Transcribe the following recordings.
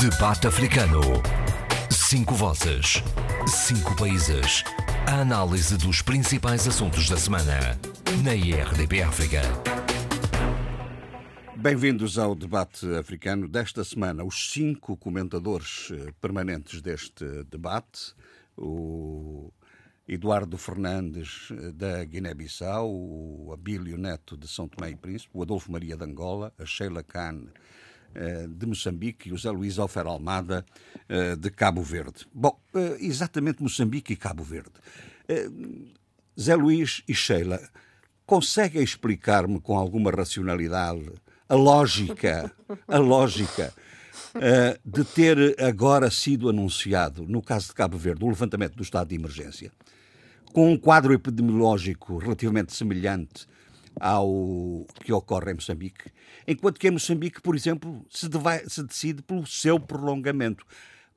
Debate Africano. Cinco vozes. Cinco países. A análise dos principais assuntos da semana. Na IRDP África. Bem-vindos ao debate africano desta semana. Os cinco comentadores eh, permanentes deste debate, o Eduardo Fernandes eh, da Guiné-Bissau, o Abílio Neto de São Tomé e Príncipe, o Adolfo Maria de Angola, a Sheila eh, de Moçambique e o Zé Luís Alfer Almada de Cabo Verde. Bom, exatamente Moçambique e Cabo Verde. Zé Luís e Sheila, conseguem explicar-me com alguma racionalidade a lógica, a lógica de ter agora sido anunciado, no caso de Cabo Verde, o levantamento do estado de emergência, com um quadro epidemiológico relativamente semelhante ao que ocorre em Moçambique, enquanto que em Moçambique, por exemplo, se, se decide pelo seu prolongamento.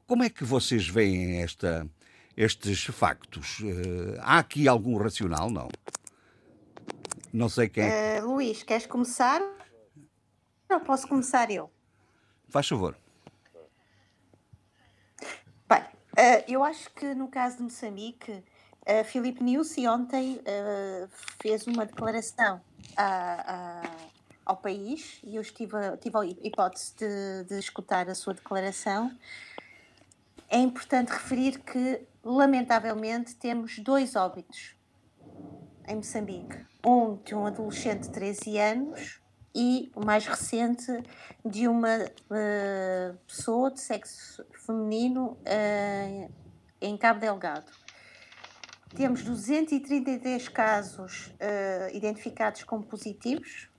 Como é que vocês veem esta, estes factos? Uh, há aqui algum racional? Não. Não sei quem. Uh, Luís, queres começar? Não, posso começar eu. Faz favor. Bem, uh, eu acho que no caso de Moçambique, Filipe Niusi ontem uh, fez uma declaração a, a, ao país e eu estive, tive a hipótese de, de escutar a sua declaração. É importante referir que, lamentavelmente, temos dois óbitos em Moçambique. Um de um adolescente de 13 anos e o mais recente de uma uh, pessoa de sexo feminino uh, em Cabo Delgado. Temos 233 casos uh, identificados como positivos,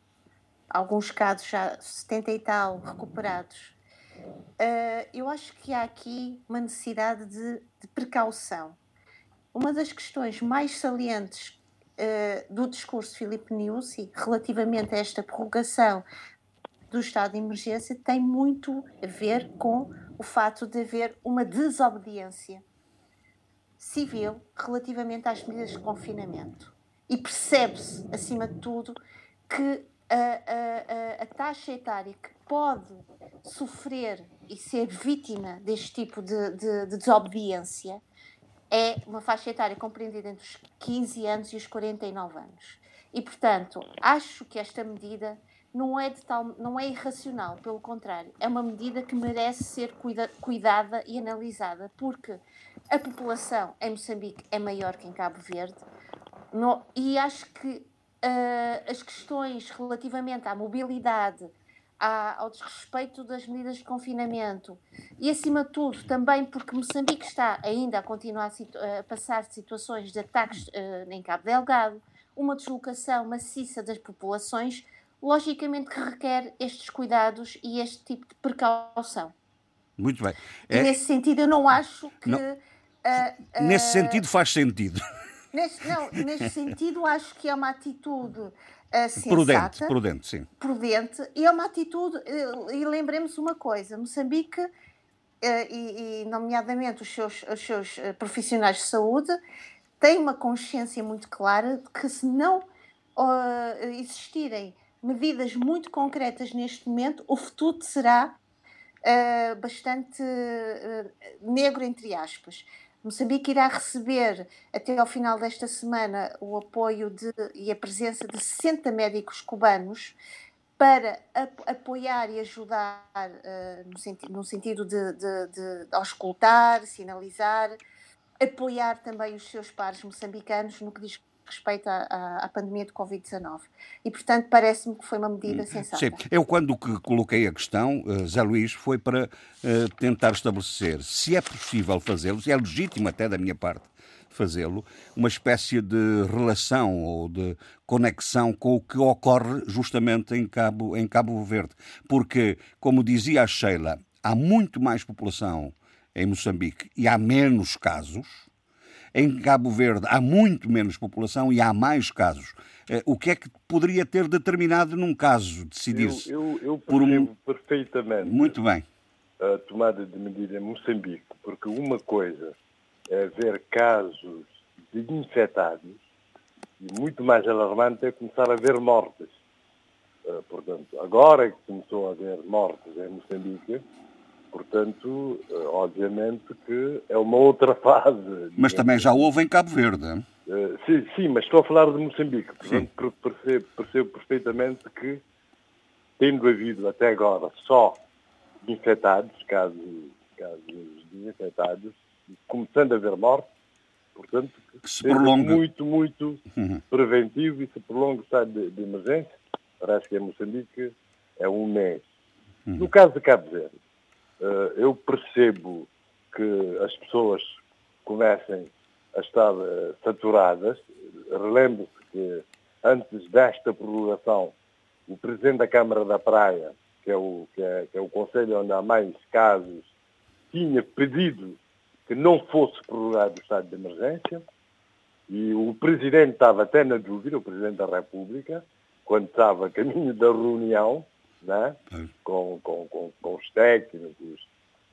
alguns casos já 70 e tal recuperados. eu acho que há aqui uma necessidade de, de precaução. Uma das questões mais salientes uh, do discurso de Filipe Niusi relativamente a esta prorrogação do estado de emergência tem muito a ver com o fato de haver uma desobediência civil relativamente às medidas de confinamento. E percebe-se, acima de tudo, que a, a, a, taxa etária que pode sofrer e ser vítima deste tipo de, de, de desobediência é uma faixa etária compreendida entre os 15 anos e os 49 anos. E, portanto, acho que esta medida não é, de tal, não é irracional, pelo contrário, é uma medida que merece ser cuida, cuidada e analisada, porque a população em Moçambique é maior que em Cabo Verde no, e acho que uh, as questões relativamente à mobilidade, ao desrespeito das medidas de confinamento e, acima de tudo, também porque Moçambique está ainda a continuar a, a passar situações de ataques uh, em Cabo Delgado, uma deslocação maciça das populações, logicamente que requer estes cuidados e este tipo de precaução. Muito bem. É... Nesse sentido, eu não acho que. Não. Uh, uh, nesse sentido, faz sentido. Nesse, não, neste sentido, acho que é uma atitude uh, sensata, prudente, prudente, sim. Prudente, e é uma atitude, uh, e lembremos uma coisa, Moçambique, uh, e, e, nomeadamente os seus, os seus profissionais de saúde, têm uma consciência muito clara de que se não existirem medidas muito concretas neste momento, o futuro será bastante negro, entre aspas. Moçambique irá receber até ao final desta semana o apoio de, e a presença de 60 médicos cubanos para apoiar e ajudar uh, no, senti no, sentido de, de, de, auscultar, sinalizar, apoiar também os seus pares moçambicanos no que diz respeito à, à, pandemia de Covid-19. E, portanto, parece-me que foi uma medida hum, sensata. Sim, eu quando que coloquei a questão, uh, Zé Luís, foi para uh, tentar estabelecer se é possível fazê-lo, se é legítimo até da minha parte fazê-lo, uma espécie de relação ou de conexão com o que ocorre justamente em Cabo, em Cabo Verde. Porque, como dizia a Sheila, há muito mais população em Moçambique e há menos casos, em Cabo Verde há muito menos população e há mais casos. Eh, o que é que poderia ter determinado num caso decidir-se? Eu, eu, eu por um... perfeitamente muito bem. a tomada de medida em Moçambique, porque uma coisa é ver casos de infectados e muito mais alarmante é começar a ver mortes. Uh, portanto, agora que começou a haver mortes em Moçambique, Portanto, eh, obviamente que é uma outra fase. Mas também já houve em Cabo Verde. Uh, sim, sim, mas estou a falar de Moçambique. Portanto, percebo, percebo perfeitamente que, tendo havido até agora só infectados, casos, casos de infectados, começando a haver mortes, portanto, que se prolonga. muito, muito uhum. preventivo e se prolonga o estado de, de, emergência. Parece que em Moçambique é um mês. Uhum. No caso de Cabo Verde, eu percebo que as pessoas comecem a estar uh, saturadas. Relembro-se que antes desta prorrogação, o Presidente da Câmara da Praia, que é o, que é, que é o conselho onde há mais casos, tinha pedido que não fosse prorrogado o estado de emergência e o Presidente estava até na dúvida, o Presidente da República, quando estava a caminho da reunião, né, com, com, com, com os técnicos,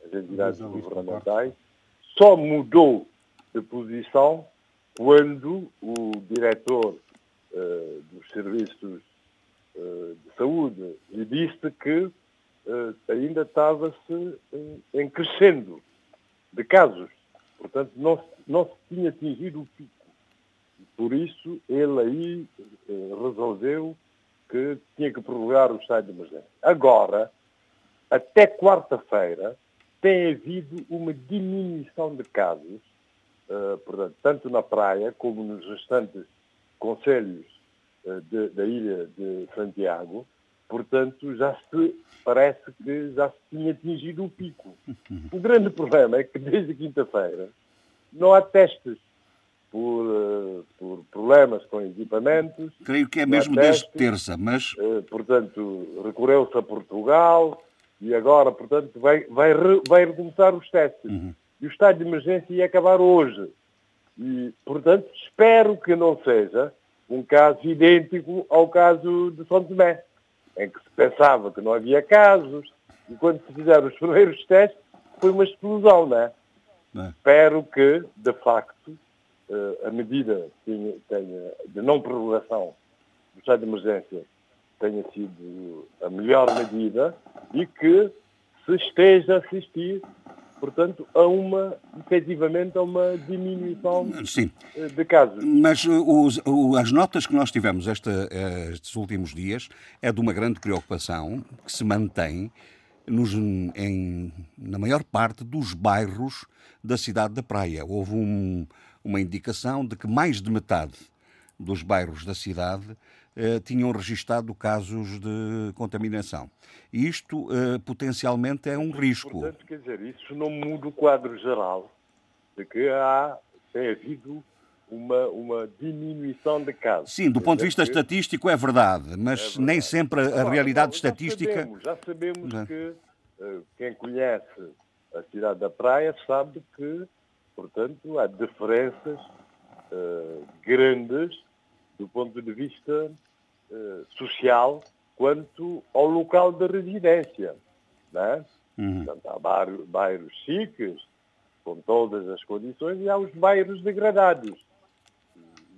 as entidades governamentais, só mudou de posição quando o diretor uh, dos serviços uh, de saúde lhe disse que uh, ainda estava-se em crescendo de casos. Portanto, não não se tinha atingido o pico. Por isso, ele aí resolveu que tinha que prorrogar o estado de emergência. Agora, até quarta-feira, tem havido uma diminuição de casos uh, portanto, tanto na praia como nos restantes conselhos uh, de, da ilha de Santiago, portanto, já se parece que já se tinha atingido o pico. O grande problema é que desde quinta-feira não há testes por, uh, por, problemas com equipamentos. Creio que é mesmo desde terça, mas. Uh, portanto, recorreu-se a Portugal e agora, portanto, vai, vai, vai recomeçar os testes. Uhum e o estado de emergência ia acabar hoje. E, portanto, espero que não seja um caso idêntico ao caso de São Tomé, em que se pensava que não havia casos, e quando se fizeram os primeiros testes, foi uma explosão, não é? É. Espero que, de facto, eh, a medida tenha, tenha, de não prorrogação do estado de emergência tenha sido a melhor medida e que se esteja a assistir portanto, a uma, efetivamente, a uma diminuição Sim. Eh, de casos. Mas eh, os, as notas que nós tivemos esta, eh, estes últimos dias é de uma grande preocupação que se mantém nos, em, na maior parte dos bairros da cidade da Praia. Houve um, uma indicação de que mais de metade dos bairros da cidade eh, tinham registado casos de contaminação. E isto eh, potencialmente é um risco. Portanto, quer dizer, isso não muda o quadro geral de que há, tem havido uma, uma diminuição de casos. Sim, do ponto de vista que... estatístico é verdade, mas é verdade. nem sempre a não, realidade não, estatística. Sabemos, já sabemos não. que uh, quem conhece a cidade da Praia sabe que, portanto, há diferenças uh, grandes do ponto de vista uh, social quanto ao local de residência. Né? Uhum. Portanto, há bairros, bairros chiques, com todas as condições, e há os bairros degradados.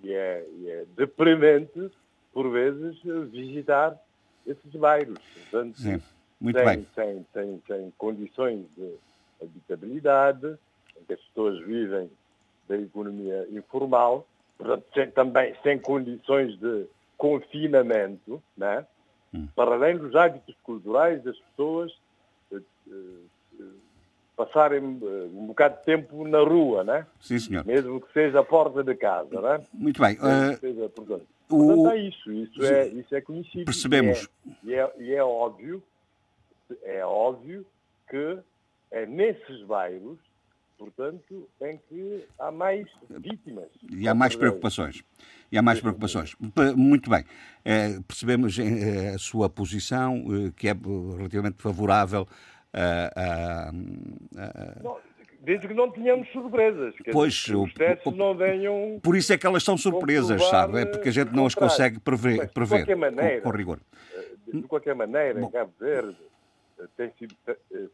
E é, e é deprimente, por vezes, visitar esses bairros. Portanto, Sim. Muito bem. Sem condições de habitabilidade, em que as pessoas vivem da economia informal, portanto, sem, também sem condições de confinamento, né? Hum. para além dos hábitos culturais das pessoas eh, eh, passarem eh, um bocado de tempo na rua, né? Sim, senhor. Mesmo que seja a porta de casa, né? Muito bem. Uh, seja, portanto, o... portanto, é isso. Isso é, isso é conhecido. Percebemos. E é, e é, e é óbvio, é óbvio que é nesses bairros portanto, em que há mais vítimas. E há mais preocupações. E há mais preocupações. Muito bem. É, percebemos é, a sua posição, é, que é relativamente favorável a. a, a... desde que não tenhamos surpresas. Pois, os testes não venham. Por isso é que elas são surpresas, sabe? É porque a gente não as consegue prever, prever de qualquer maneira, com, com rigor. De qualquer maneira, Bom. em Cabo Verde, têm sido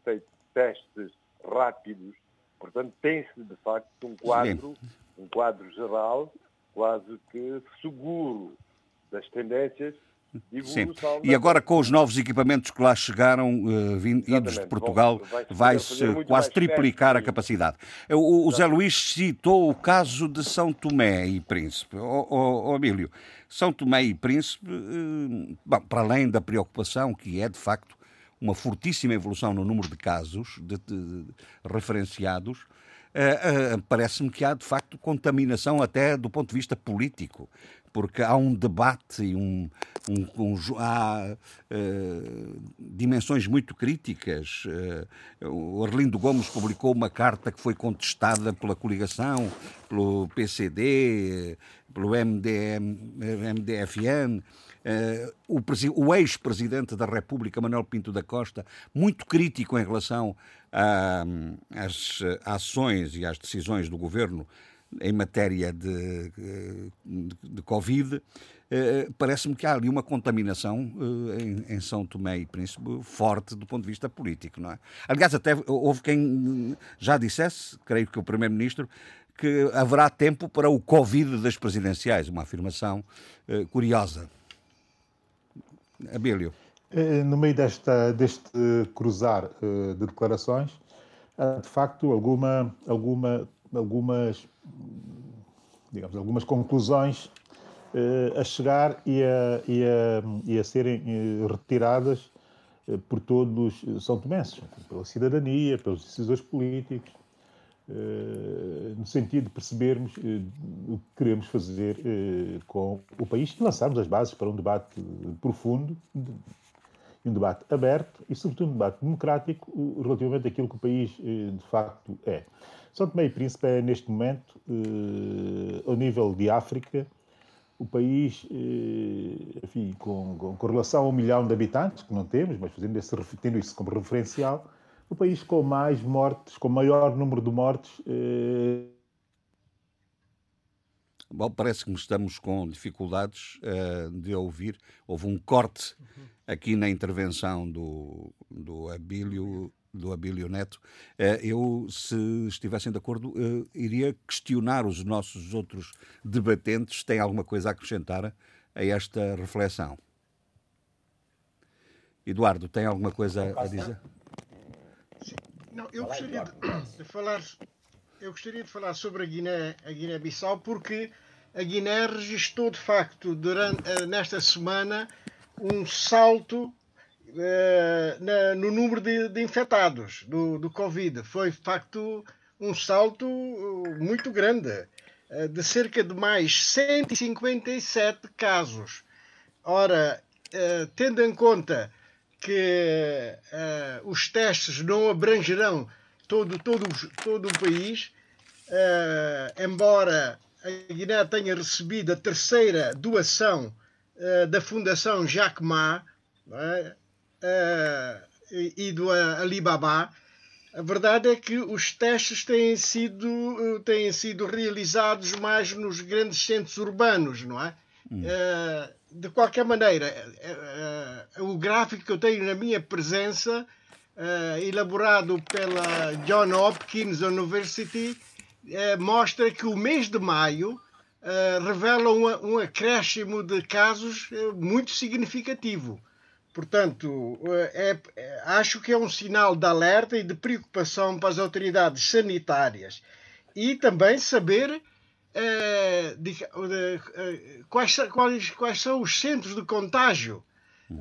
feitos testes rápidos Portanto, tem-se, de facto, um quadro, um quadro geral quase que seguro das tendências Sim. E agora com os novos equipamentos que lá chegaram, uh, vindos de Portugal, vai-se quase triplicar a capacidade. O, o Zé Luís citou o caso de São Tomé e Príncipe. O, o, o Abílio, São Tomé e Príncipe, uh, bom, para além da preocupação que é de facto uma fortíssima evolução no número de casos de, de, de referenciados, Uh, uh, parece-me que há de facto contaminação até do ponto de vista político porque há um debate e um, um, um há uh, dimensões muito críticas. O Arlindo Gomes publicou uma carta que foi contestada pela coligação, pelo PCD, pelo MDM, MDFN. Uh, o, o ex-presidente da República, Manuel Pinto da Costa, muito crítico em relação às ações e às decisões do governo em matéria de, de, de Covid, eh, parece-me que há ali uma contaminação eh, em, em, São Tomé e Príncipe forte do ponto de vista político, não é? Aliás, até houve quem já dissesse, creio que o Primeiro-Ministro, que haverá tempo para o Covid das presidenciais, uma afirmação eh, curiosa. Abílio. No meio desta, deste cruzar de declarações, há de facto alguma, alguma, algumas digamos, algumas conclusões uh, a chegar e a, e a, e a serem retiradas por todos os São Tomenses, pela cidadania, pelos decisores políticos, no sentido de percebermos o que queremos fazer com o país e lançarmos as bases para um debate profundo, um debate aberto e, sobretudo, um debate democrático relativamente àquilo que o país de facto é. São Tomé e Príncipe é, neste momento, eh, ao nível de África, o país, eh, enfim, com, com, com, relação a um milhão de habitantes, que não temos, mas fazendo esse, tendo isso como referencial, o país com mais mortes, com maior número de mortes. Eh... Bom, parece que estamos com dificuldades uh, de ouvir. Houve um corte aqui na intervenção do, do Abílio do Abílio Neto, eh, eu, se estivessem de acordo, eh, iria questionar os nossos outros debatentes, têm alguma coisa a acrescentar a esta reflexão. Eduardo, tem alguma coisa a dizer? Não, eu gostaria de, falar, eu gostaria de falar sobre a Guiné, a Guiné-Bissau, porque a Guiné registrou de facto durante, eh, nesta semana um salto eh, na, no número de, de infectados do, do, Covid. Foi, de facto, um salto uh, muito grande, uh, de cerca de mais 157 casos. Ora, uh, tendo em conta que os testes não abrangerão todo, todo, todo o país, embora a Guiné tenha recebido a terceira doação da Fundação Jacques Ma, uh, e do Alibaba, a verdade é que os testes têm sido, têm sido realizados mais nos grandes centros urbanos, não é? Hum. Uh, de qualquer maneira, uh, uh, o gráfico que eu tenho na minha presença, elaborado pela John Hopkins University, mostra que o mês de maio revela um, acréscimo de casos muito significativo. Portanto, é, acho que é um sinal de alerta e de preocupação para as autoridades sanitárias e também saber é, de, de, de, quais, quais, quais, são os centros de contágio.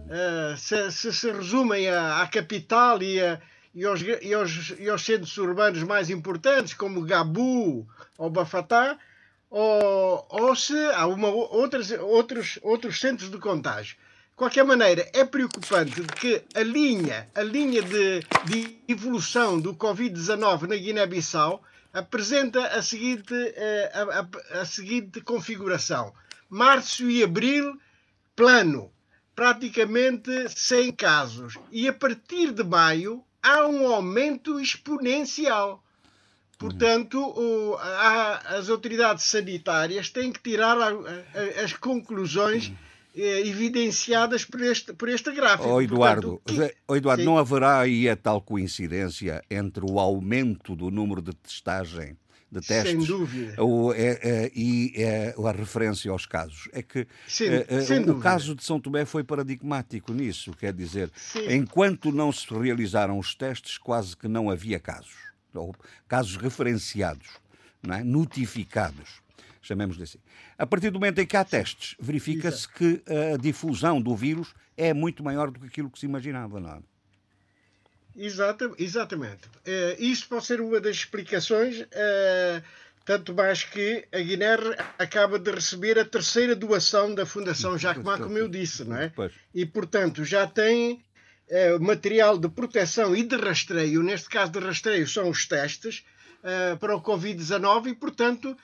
É, se, se, se resumem à, à capital e, a, e, aos, e, aos, e aos centros urbanos mais importantes, como Gabu ou Bafatá, ou, ou se há uma, outras, outros, outros centros de contágio qualquer maneira, é preocupante que a linha, a linha de, de evolução do Covid-19 na Guiné-Bissau apresenta a seguinte, eh, a, a, a seguinte configuração. Março e abril, plano, praticamente sem casos. E a partir de maio há um aumento exponencial. Portanto, o, a, as autoridades sanitárias têm que tirar as conclusões eh, evidenciadas por este, por este gráfico. Oh, Eduardo, Portanto, que... oh, Eduardo não haverá aí a tal coincidência entre o aumento do número de testagem de testes. Sem dúvida. O, é, é, e é, a referência aos casos. É que é, o dúvida. caso de São Tomé foi paradigmático nisso. Quer dizer, Sim. enquanto não se realizaram os testes, quase que não havia casos. Ou casos referenciados, não é? notificados. Chamemos-lhe assim. A partir do momento em que há testes, verifica-se que a difusão do vírus é muito maior do que aquilo que se imaginava, não é? Exata, exatamente. Uh, isso pode ser uma das explicações, uh, tanto mais que a Guiné acaba de receber a terceira doação da Fundação Jacquemart, como eu disse, não é? Pois. E, portanto, já tem uh, material de proteção e de rastreio, neste caso de rastreio são os testes para o Covid-19 e, portanto,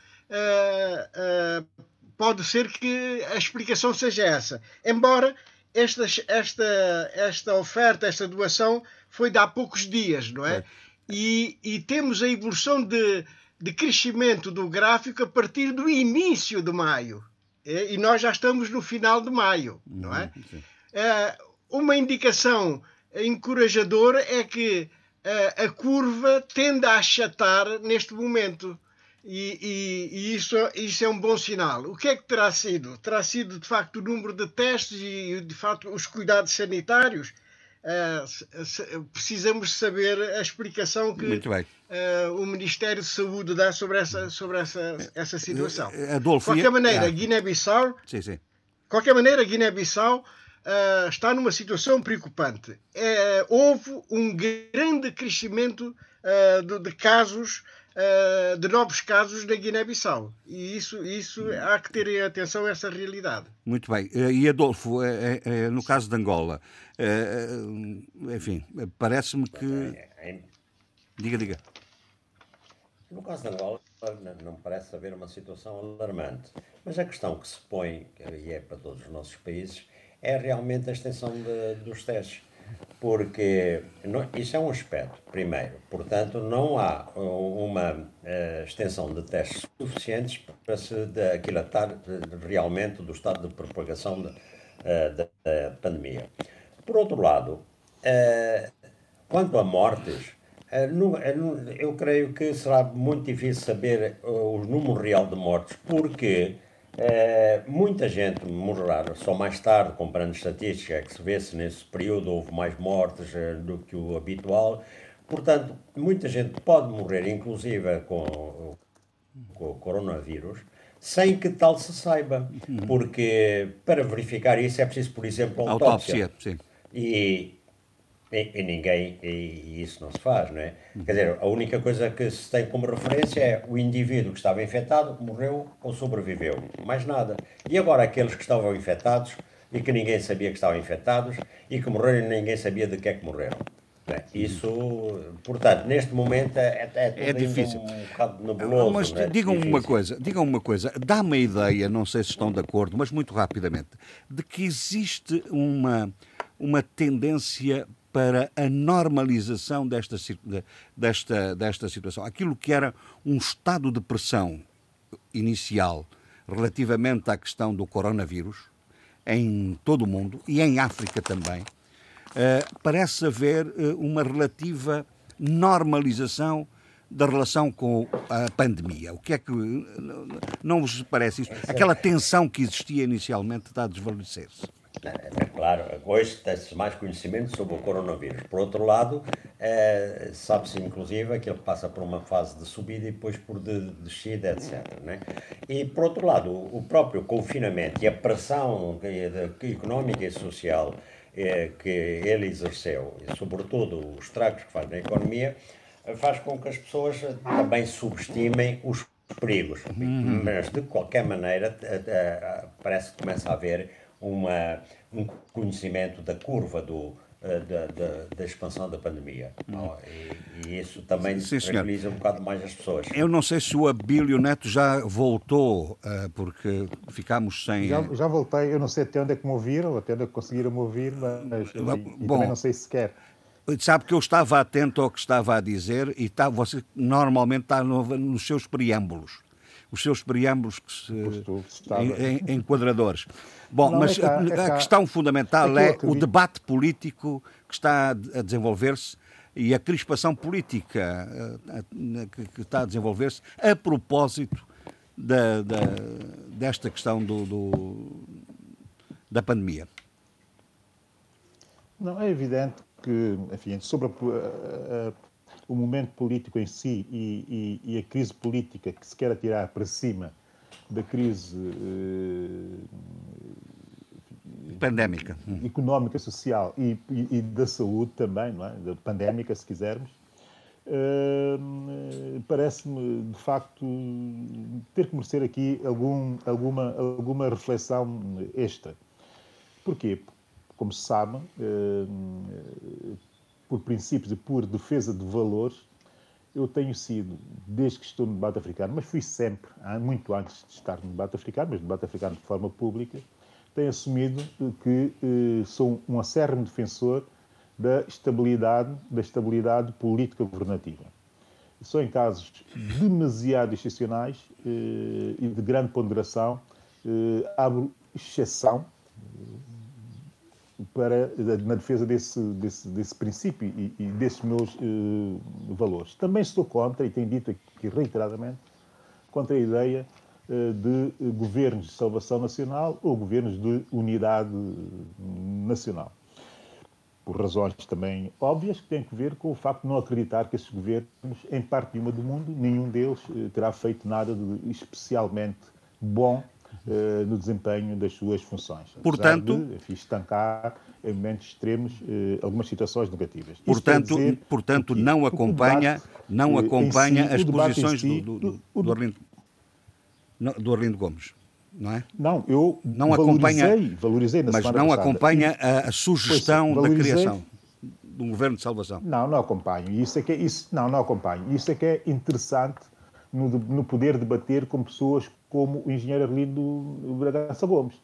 pode ser que a explicação seja essa. Embora esta, esta, esta oferta, esta doação foi de há poucos dias, não é? E, e, temos a evolução de, de crescimento do gráfico a partir do início de maio. E, e nós já estamos no final de maio, não é? é uma indicação encorajadora é que a, a curva tende a achatar neste momento. E, e, e, isso, isso é um bom sinal. O que é que terá sido? Terá sido, de facto, o número de testes e, de facto, os cuidados sanitários? Uh, precisamos saber a explicação que uh, o Ministério de Saúde dá sobre essa, sobre essa, essa situação. Adolfo, de qualquer maneira, Guiné-Bissau, qualquer maneira, Guiné-Bissau uh, está numa situação preocupante. É, houve um grande crescimento de, de casos Uh, de novos casos na Guiné-Bissau. E isso, isso há que ter em atenção essa realidade. Muito bem. E Adolfo, no caso de Angola, enfim, parece-me que. Diga, diga. No caso de Angola, não parece haver uma situação alarmante. Mas a questão que se põe, e é para todos os nossos países, é realmente a extensão de, dos testes porque não, isso é um aspecto, primeiro. Portanto, não há uma uh, extensão de testes suficientes para se aquilatar realmente do estado de propagação uh, da, pandemia. Por outro lado, uh, quanto a mortes, eu creio que será muito difícil saber o número real de mortes, porque é, muita gente morrerá só mais tarde, estatística, é que se vê se nesse período houve mais mortes é, do que o habitual. Portanto, muita gente pode morrer, inclusive com, com o coronavírus, sem que tal se saiba. Porque para verificar isso é preciso, por exemplo, autópsia. autópsia sim. E, e, e, ninguém, e, e, isso não se faz, não é? Quer dizer, a única coisa que se tem como referência é o indivíduo que estava infectado, morreu ou sobreviveu. Mais nada. E agora aqueles que estavam infectados e que ninguém sabia que estavam infectados e que morreram e ninguém sabia de que é que morreram. É? Isso, portanto, neste momento é, é, é difícil. um bocado nebuloso. Mas é? digam difícil. uma coisa, digam uma coisa, dá-me a ideia, não sei se estão de acordo, mas muito rapidamente, de que existe uma, uma tendência para a normalização desta, desta, desta situação. Aquilo que era um estado de pressão inicial relativamente à questão do coronavírus, em todo o mundo e em África também, uh, parece haver uh, uma relativa normalização da relação com a pandemia. O que é que não vos parece isso? Aquela tensão que existia inicialmente está a desvanecer-se. É claro, hoje tem-se mais conhecimento sobre o coronavírus. Por outro lado, é, sabe-se inclusive que ele passa por uma fase de subida e depois por de, descida, etc. Né? E por outro lado, o próprio confinamento e a pressão económica e social é, que ele exerceu, e sobretudo os estragos que faz na economia, faz com que as pessoas também subestimem os perigos. Uhum. Mas, de qualquer maneira, parece que começa a haver uma, um conhecimento da curva do, da, da, da, expansão da pandemia. Hum. E, e, isso também Sim, tranquiliza um bocado mais as pessoas. Eu não sei se o Abílio Neto já voltou, uh, porque ficámos sem. Já, já, voltei, eu não sei até onde é que me ouviram, até onde é que conseguiram me ouvir, mas e, Bom, também não sei se quer. Sabe que eu estava atento ao que estava a dizer e está, você normalmente está no, nos seus preâmbulos. Os seus preâmbulos que se, em, em, enquadradores. Bom, não, mas é cá, é a questão fundamental é o debate político que está a desenvolver-se e a crispação política que está a desenvolver-se a propósito da, da, desta questão do, do, da pandemia? Não, é evidente que, enfim, sobre a, a, o momento político em si e, e, e, a crise política que se quer tirar para cima da crise eh, pandémica, económica, social e, e, da saúde também, não é? Da pandémica, se quisermos, uh, parece-me de facto ter que merecer aqui algum, alguma, alguma reflexão extra. Porquê? Como se sabe, uh, por princípios e por defesa de valores, eu tenho sido, desde que estou no debate africano, mas fui sempre, muito antes de estar no debate africano, mas no debate africano de forma pública, tenho assumido que eh, sou um acérrimo defensor da estabilidade, da estabilidade política governativa. Só em casos demasiado excepcionais eh, e de grande ponderação eh, abro exceção para, na defesa desse, desse, desse princípio e, e desses meus uh, valores. Também estou contra, e tenho dito aqui reiteradamente, contra a ideia de governos de salvação nacional ou governos de unidade nacional. Por razões também óbvias que têm a ver com o facto de não acreditar que esses governos, em parte nenhuma do mundo, nenhum deles uh, terá feito nada de especialmente bom eh, no desempenho das suas funções. Portanto, de, enfim, estancar em momentos extremos eh, algumas situações negativas. Portanto, dizer, portanto não acompanha, debate, não eh, acompanha si, as posições si, do, do, do, do, Do Arlindo Gomes não é? Não, eu não valorizei, acompanha, valorizei mas não passada. acompanha a, a sugestão pois, da criação de um governo de salvação. Não, não acompanho. Isso é que é, isso, não, não acompanho. Isso é que é interessante no, no poder debater com pessoas como o engenheiro Arlindo Bragança Gomes.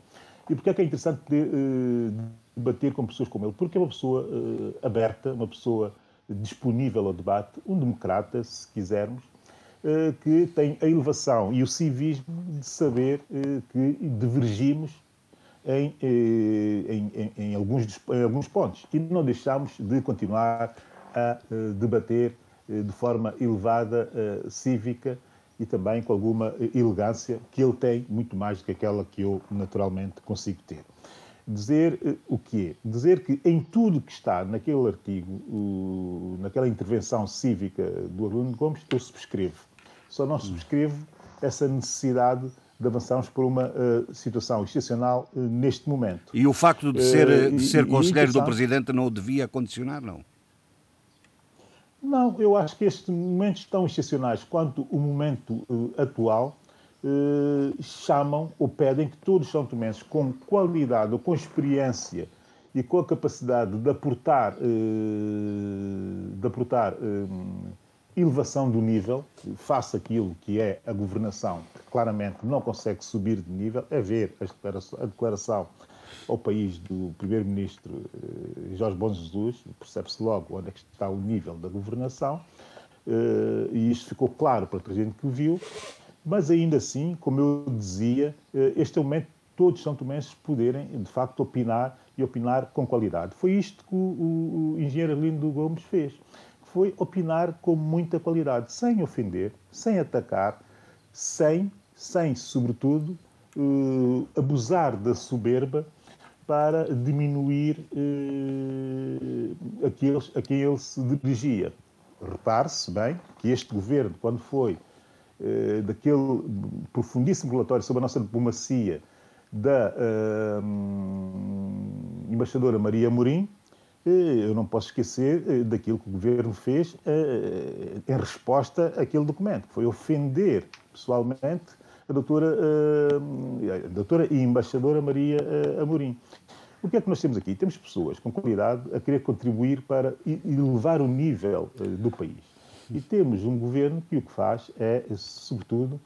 E porquê é que é interessante poder uh, debater com pessoas como ele? Porque é uma pessoa uh, aberta, uma pessoa disponível ao debate, um democrata, se quisermos, que tem a elevação e o civismo de saber que divergimos em, em, em, em, alguns, alguns pontos e não deixamos de continuar a debater de forma elevada, cívica, e também com alguma elegância que ele tem, muito mais do que aquela que eu naturalmente consigo ter. Dizer o quê? Dizer que em tudo que está naquele artigo, naquela intervenção cívica do Arlindo Gomes, eu subscrevo. Só não subscrevo essa necessidade de avançarmos por uma uh, situação excepcional uh, neste momento. E o facto de ser, de ser conselheiro do Presidente não o devia condicionar, não? Não, eu acho que estes momentos tão excepcionais quanto o momento uh, atual uh, chamam ou pedem que todos os são tomenses com qualidade ou com experiência e com a capacidade de aportar, uh, de aportar elevação do nível, face aquilo que é a governação, que claramente não consegue subir de nível, é ver a declaração ao país do primeiro-ministro eh, Jorge Bom Jesus, percebe-se logo onde é que está o nível da governação, eh, e isto ficou claro para toda a gente que o viu, mas ainda assim, como eu dizia, eh, este é o momento todos são tomenses poderem, de facto, opinar e opinar com qualidade. Foi isto que o, o, o engenheiro Arlindo Gomes fez. Foi opinar com muita qualidade, sem ofender, sem atacar, sem, sem sobretudo, uh, abusar da soberba para diminuir aqueles a quem ele se dirigia. Repare-se bem que este governo, quando foi eh, daquele profundíssimo relatório sobre a nossa diplomacia da eh, embaixadora Maria Morim, eu não posso esquecer eh, daquilo que o governo fez eh, em resposta àquele documento, que foi ofender pessoalmente a doutora, a doutora e embaixadora Maria Amorim. O que é que nós temos aqui? Temos pessoas com qualidade a querer contribuir para elevar o nível do país. E temos um governo que o que faz é, sobretudo,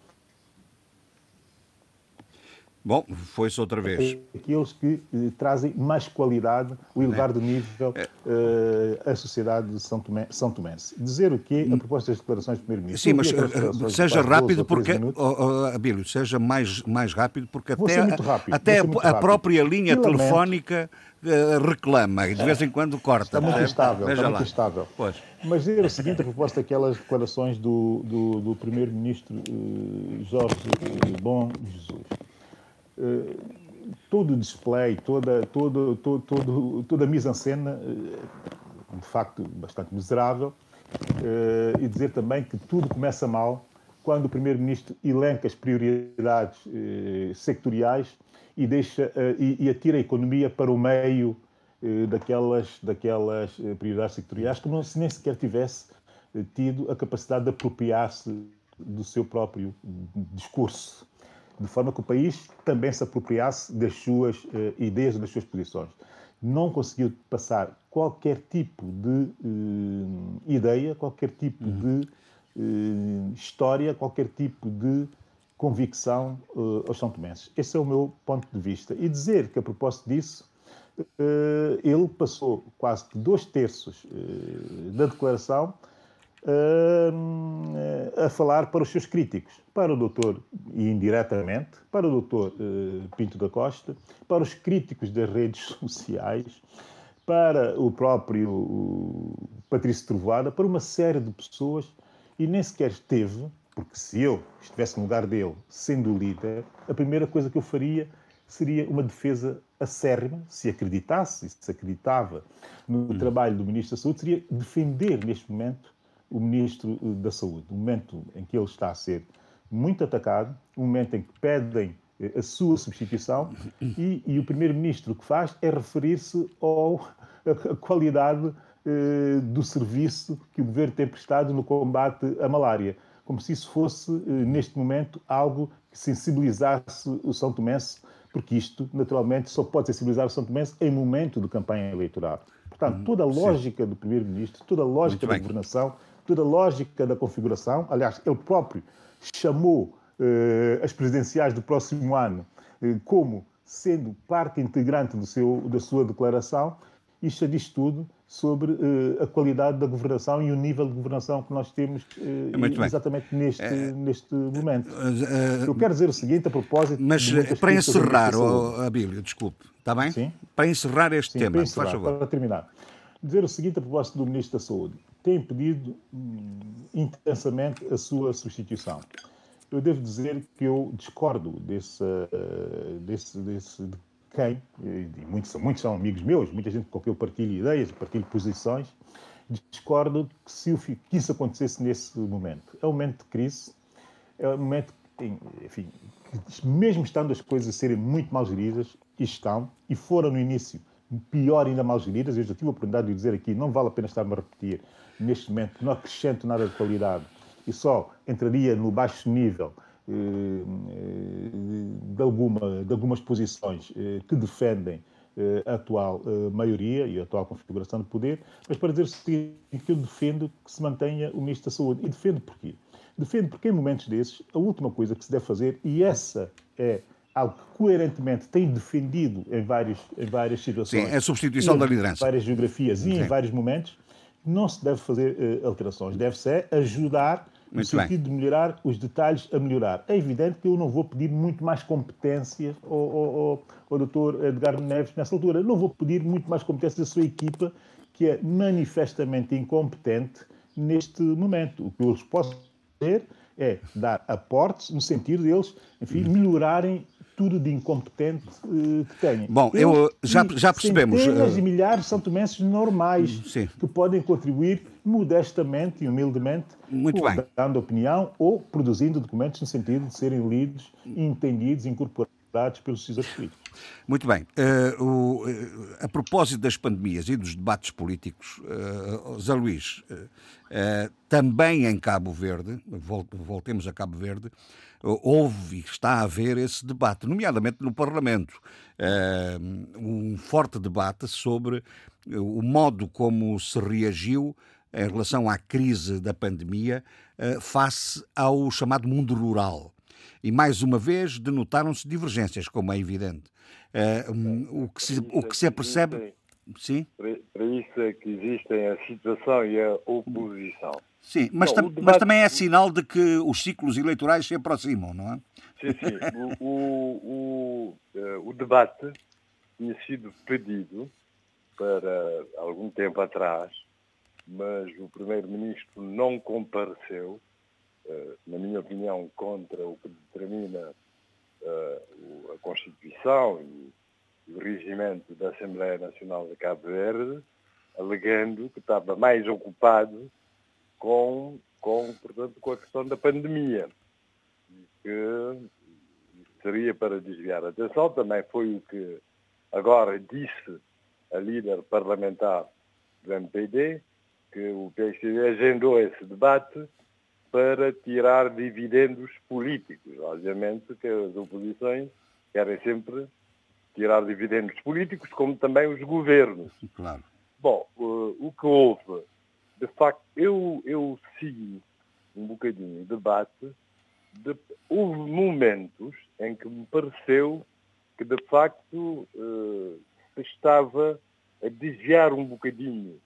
Bom, foi-se outra vez. Aqueles que eh, trazem mais qualidade, o elevar é. de nível eh, à sociedade de São, Tomé, São Tomense. Dizer o quê? A proposta das declarações do Primeiro-Ministro. Sim, mas uh, seja rápido porque, oh, oh, Abílio, seja mais, mais rápido porque Vou até, rápido, até a, própria linha telefónica uh, reclama e de vez em quando corta. Está muito instável, está muito instável. Pois. Mas dizer o seguinte, a proposta daquelas declarações do, do, do Primeiro-Ministro uh, Jorge Bom Jesus eh, todo o display, toda, toda, todo, todo, toda a mise-en-scène, eh, de facto, bastante miserável, eh, e dizer também que tudo começa mal quando o Primeiro-Ministro elenca as prioridades sectoriais e, deixa, e, e atira a economia para o meio daquelas, daquelas prioridades sectoriais, como se nem sequer tivesse tido a capacidade de apropriar-se do seu próprio discurso de forma que o país também se apropriasse das suas uh, ideias, das suas posições. Não conseguiu passar qualquer tipo de uh, ideia, qualquer tipo uhum. de uh, história, qualquer tipo de convicção aos São Tomenses. Esse é o meu ponto de vista. E dizer que, a propósito disso, ele passou quase dois terços da declaração a falar para os seus críticos, para o doutor, e indiretamente, para o doutor eh, Pinto da Costa, para os críticos das redes sociais, para o próprio Patrício Trovada, para uma série de pessoas, e nem sequer esteve, porque se eu estivesse no lugar dele, sendo líder, a primeira coisa que eu faria seria uma defesa acérrima, se acreditasse, se acreditava no hum. trabalho do Ministro da Saúde, seria defender neste momento o Ministro eh, da Saúde, o momento em que ele está a ser muito atacado, o momento em que pedem eh, a sua substituição e, e o Primeiro-Ministro o que faz é referir-se à qualidade eh, do serviço que o Governo tem prestado no combate à malária, como se isso fosse, eh, neste momento, algo que sensibilizasse o São Tomense, porque isto, naturalmente, só pode sensibilizar o São Tomense em momento de campanha eleitoral. Portanto, uhum. toda a lógica Sim. do Primeiro-Ministro, toda a lógica da governação toda a lógica da configuração. Aliás, ele próprio chamou eh, as presidenciais do próximo ano eh, como sendo parte integrante do seu, da sua declaração. Isto diz tudo sobre eh, a qualidade da governação e o nível de governação que nós temos eh, exatamente neste, é, neste momento. Eu quero dizer o seguinte a propósito. Mas para encerrar, oh, Abílio, desculpe, está bem? Sim. Para encerrar este Sim, tema, para encerrar, faz favor. Para terminar. Dizer o seguinte a propósito do Ministro da Saúde tem pedido hum, intensamente a sua substituição. Eu devo dizer que eu discordo desse, desse, desse de quem, e muitos, muitos são amigos meus, muita gente com quem eu partilho ideias, partilho posições, discordo que, se, que isso acontecesse nesse momento. É um momento de crise, é um momento enfim, mesmo estando as coisas a serem muito mal geridas, estão, e foram no início pior ainda mal geridas, eu já tive a oportunidade de dizer aqui, não vale a pena estar-me a repetir, neste momento não acrescento nada de qualidade e só entraria no baixo nível eh, eh, de, alguma, de algumas posições eh, que defendem a atual maioria e a atual configuração de poder, mas para dizer o seguinte, que eu defendo que se mantenha o Ministro da Saúde. E defendo porquê? Defendo porque em momentos desses, a última coisa que se deve fazer, e essa é algo que coerentemente tem defendido em, vários, em várias situações. Sim, a substituição da liderança. Em várias geografias Sim. e em vários momentos, não se deve fazer uh, alterações. Deve-se ajudar muito no sentido bem. de melhorar os detalhes a melhorar. É evidente que eu não vou pedir muito mais competências ao, ao, ao Dr. Edgar Neves nessa altura. Eu não vou pedir muito mais competências da sua equipa, que é manifestamente incompetente neste momento. O que eu posso fazer é dar aportes no sentido deles, enfim, melhorarem tudo de incompetente uh, que têm. Bom, eu, já, já percebemos. Centenas uh... milhares são tomenses normais Sim. que podem contribuir modestamente e humildemente, Muito ou bem. dando opinião ou produzindo documentos no sentido de serem lidos, entendidos, incorporados pelos decisores políticos. Muito bem. Uh, o, uh, a propósito das pandemias e dos debates políticos, uh, Zé Luís, também em Cabo Verde, voltemos a Cabo Verde, houve e está a haver esse debate, nomeadamente no Parlamento. um forte debate sobre o modo como se reagiu em relação à crise da pandemia face ao chamado mundo rural. E mais uma vez denotaram-se divergências, como é evidente. O, que se, o que se apercebe. Sim? Para isso é que existem a situação e a oposição. Sim, mas, debate... mas também é sinal de que os ciclos eleitorais se aproximam, não é? Sim, sim. o, o, o, o debate tinha sido pedido para algum tempo atrás, mas o Primeiro-Ministro não compareceu, eh, na minha opinião, contra o que determina eh, a Constituição e o regimento da Assembleia Nacional de Cabo Verde, alegando que estava mais ocupado com, com, portanto, com a questão da pandemia. Que seria para desviar a atenção. Também foi o que agora disse a líder parlamentar do MPD, que o PSD agendou esse debate para tirar dividendos políticos. Obviamente que as oposições querem sempre tirar dividendos políticos, como também os governos. Claro. Bom, o que houve, de facto, eu, eu sigo um bocadinho o debate, de, houve momentos em que me pareceu que, de facto, uh, estava a desviar um bocadinho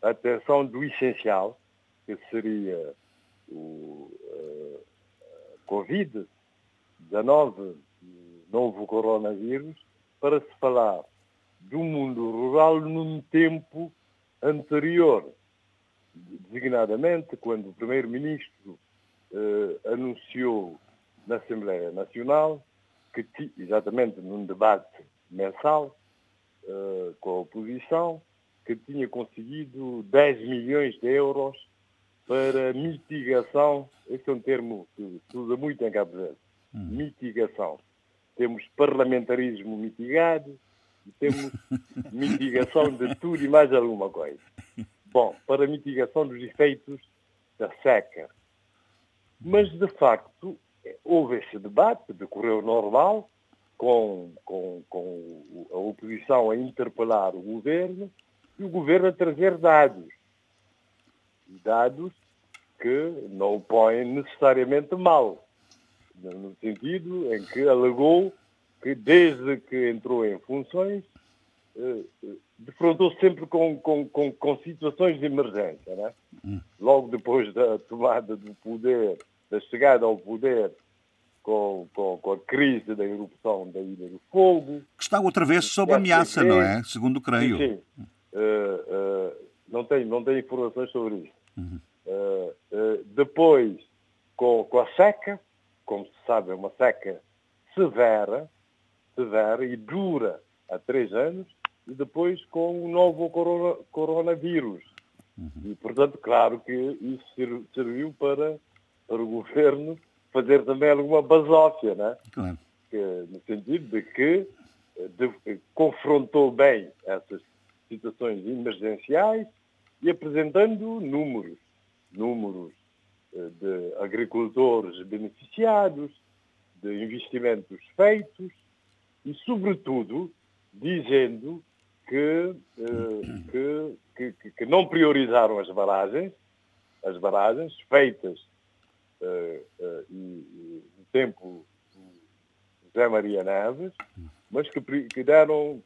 a atenção do essencial, que seria o uh, Covid-19, novo coronavírus, para se falar do mundo rural num tempo anterior, designadamente quando o Primeiro-Ministro uh, anunciou na Assembleia Nacional, que exatamente num debate mensal, uh, com a oposição, que tinha conseguido 10 milhões de euros para mitigação, esse é um termo que se usa muito em Cabo Verde, hum. mitigação. Temos parlamentarismo mitigado e temos mitigação de tudo e mais alguma coisa. Bom, para mitigação dos efeitos da seca. Mas, de facto, houve esse debate, decorreu normal, com, com, com a oposição a interpelar o governo e o governo a trazer dados. Dados que não o põem necessariamente mal, no sentido em que alegou que desde que entrou em funções eh, defrontou sempre com, com, com, com, situações de emergência. Né? Hum. Logo depois da tomada do poder, da chegada ao poder com, com, com, a crise da erupção da Ilha do Fogo. Que está outra vez sob ameaça, não é? Segundo creio. Sim, sim. Uh, uh, não, tenho, não tenho informações sobre isso. Uhum. Uh, depois, com, com a seca, como se sabe, é uma seca severa, severa e dura há três anos, e depois com o novo corona, coronavírus. Uhum. E, portanto, claro que isso serviu para, para o governo fazer também alguma basófia, né? Claro. Que, no sentido de que de, confrontou bem essas situações emergenciais e apresentando números, números eh, de agricultores beneficiados, de investimentos feitos e, sobretudo, dizendo que, eh, que, que, que não priorizaram as barragens, as barragens feitas uh, uh, e, no tempo do José Maria Neves, mas que, que deram,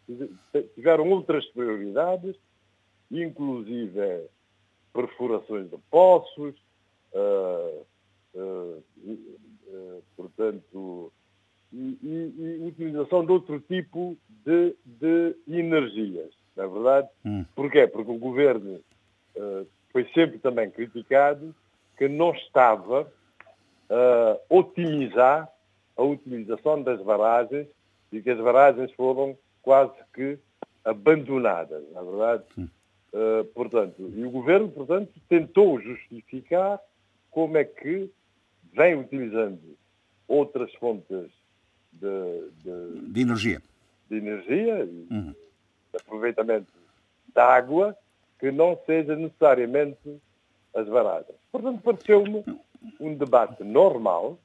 tiveram outras prioridades, inclusive perfurações de poços, uh, portanto, e, e, e, utilização de outro tipo de, de energias. Na é verdade? Hum. Porquê? Porque o governo foi sempre também criticado que não estava uh, otimizar a utilização das barragens e que as barragens foram quase que abandonadas, na verdade. Uh, portanto, e o governo, portanto, tentou justificar como é que vem utilizando outras fontes de, de, de energia, de energia e uhum. de aproveitamento da água que não seja necessariamente as barragens. Portanto, pareceu-me um debate normal,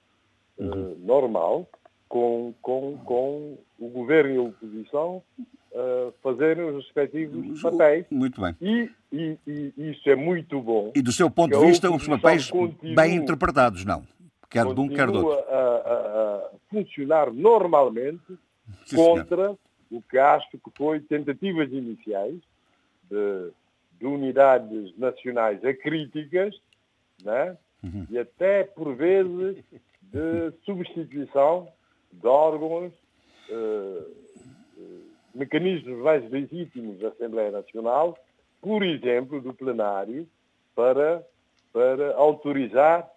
uhum. uh, normal, com, com, com o governo e a oposição uh, fazerem os respectivos papéis. Muito bem. E, e, e, isso é muito bom. E do seu ponto de vista, os papéis continue... bem interpretados, não? Quer de um, quer do outro. A, a, funcionar normalmente Sim, contra senhor. o que acho que foi tentativas iniciais de, de unidades nacionais acríticas né? Uhum. e até, por vezes, de substituição de órgãos, eh, eh, mecanismos mais legítimos da Assembleia Nacional, por exemplo, do plenário, para, para autorizar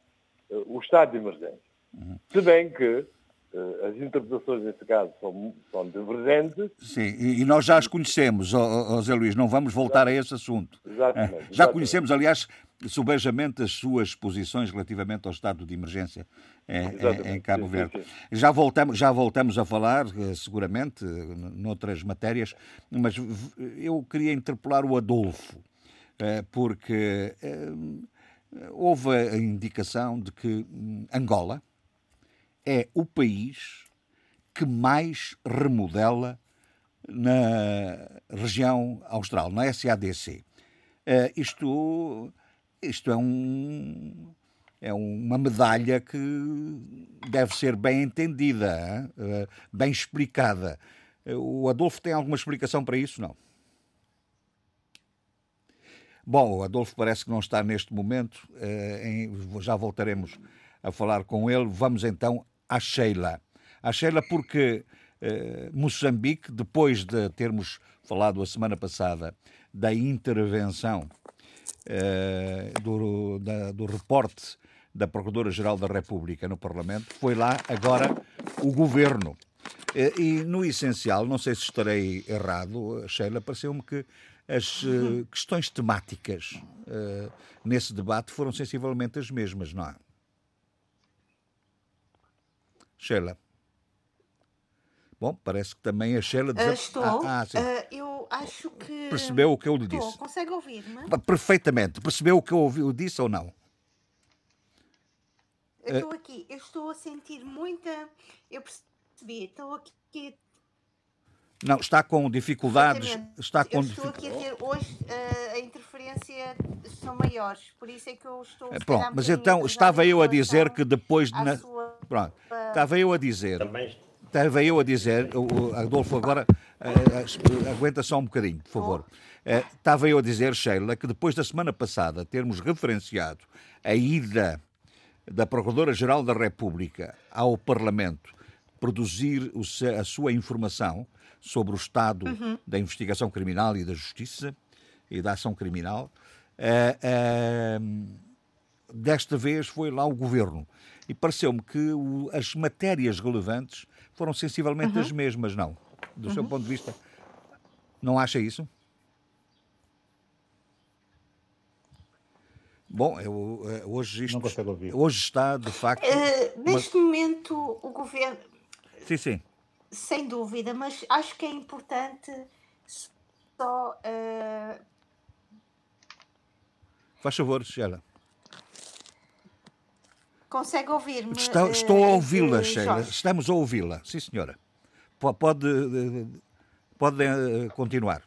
o estado de emergência. Uhum. Se bem que eh, as interpretações nesse caso são, são divergentes. Sim, e, nós já as conhecemos, Zé Luís, não vamos voltar a esse assunto. Exatamente. Já exatamente. conhecemos, aliás, subejamente as suas posições relativamente ao estado de emergência em, em Cabo sim, Verde. Sim, sim. Já, voltamos, já voltamos a falar, eh, seguramente, noutras matérias, mas eu queria interpelar o Adolfo, eh, porque houve a indicação de que hum, Angola, é o país que mais remodela na região austral, na SADC. Uh, eh, isto, isto é, um, é uma medalha que deve ser bem entendida, uh, bem explicada. O Adolfo tem alguma explicação para isso? Não. Bom, o Adolfo parece que não está neste momento, uh, em, já voltaremos a falar com ele. Vamos então à Sheila. À Sheila porque eh, Moçambique, depois de termos falado a semana passada da intervenção eh, do, da, do reporte da Procuradora-Geral da República no Parlamento, foi lá agora o governo. Eh, e no essencial, não sei se estarei errado, Sheila, pareceu-me que as uh, questões temáticas uh, nesse debate foram sensivelmente as mesmas, não é? Sheila. Bom, parece que também a Sheila... Uh, estou. Ah, ah, uh, eu acho que... Percebeu o que eu lhe estou. disse? Consegue ouvir-me? Perfeitamente. Percebeu o que eu ouvi, disse ou não? Eu estou aqui. Eu estou a sentir muita... Eu percebi. Estou aqui não, está com dificuldades. Está com eu estou aqui a ter hoje uh, a interferência são maiores, por isso é que eu estou. É, pronto, mas então estava eu a dizer que depois de. Na... Sua... Pronto, estava eu a dizer. Também. Estava eu a dizer, o Adolfo agora uh, aguenta só um bocadinho, por favor. Uh, estava eu a dizer, Sheila, que depois da semana passada termos referenciado a ida da Procuradora-Geral da República ao Parlamento produzir a sua informação, sobre o estado uhum. da investigação criminal e da justiça e da ação criminal. Uh, uh, desta vez foi lá o governo. E pareceu-me que o, as matérias relevantes foram sensivelmente uhum. as mesmas, não? Do uhum. seu ponto de vista, não acha isso? Bom, eu, eh, hoje isto, hoje está de facto. Uh, neste uma... momento, o governo. Sim, sim. Sem dúvida, mas acho que é importante só. Uh... Faz favor, Sheila. Consegue ouvir-me? Estou, estou a ouvi-la, Sheila. Estamos a ouvi-la. Sim, senhora. Pode, pode continuar.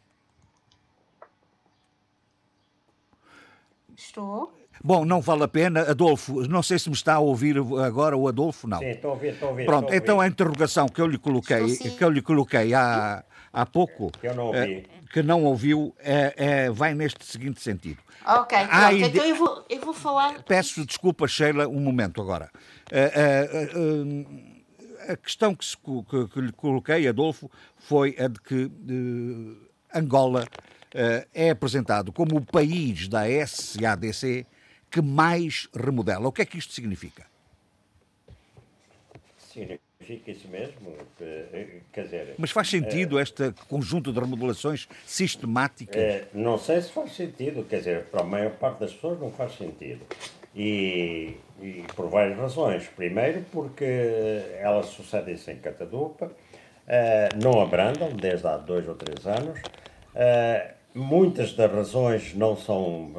Estou. Bom, não vale a pena. Adolfo, não sei se me está a ouvir agora o Adolfo, não. Sim, estou a ouvir, estou a ouvir. Pronto, a ouvir. então a interrogação que eu lhe coloquei, que eu lhe coloquei há, há pouco, que eu não ouvi. Eh, que não ouviu, é, é, vai neste seguinte sentido. Ok, pronto, ide... então eu vou, eu vou falar. Peço desculpa, Sheila, um momento agora. Uh, uh, a questão que, se, que, que, lhe coloquei, Adolfo, foi a de que Angola é apresentado como o país da SADC que mais remodela. O que é que isto significa? Significa isso mesmo. Quer dizer, Mas faz sentido é, este conjunto de remodelações sistemáticas? É, não sei se faz sentido. Quer dizer, para a maior parte das pessoas não faz sentido. E, e por várias razões. Primeiro, porque elas sucedem-se em catadupa, não abrandam desde há dois ou três anos. Muitas das razões não são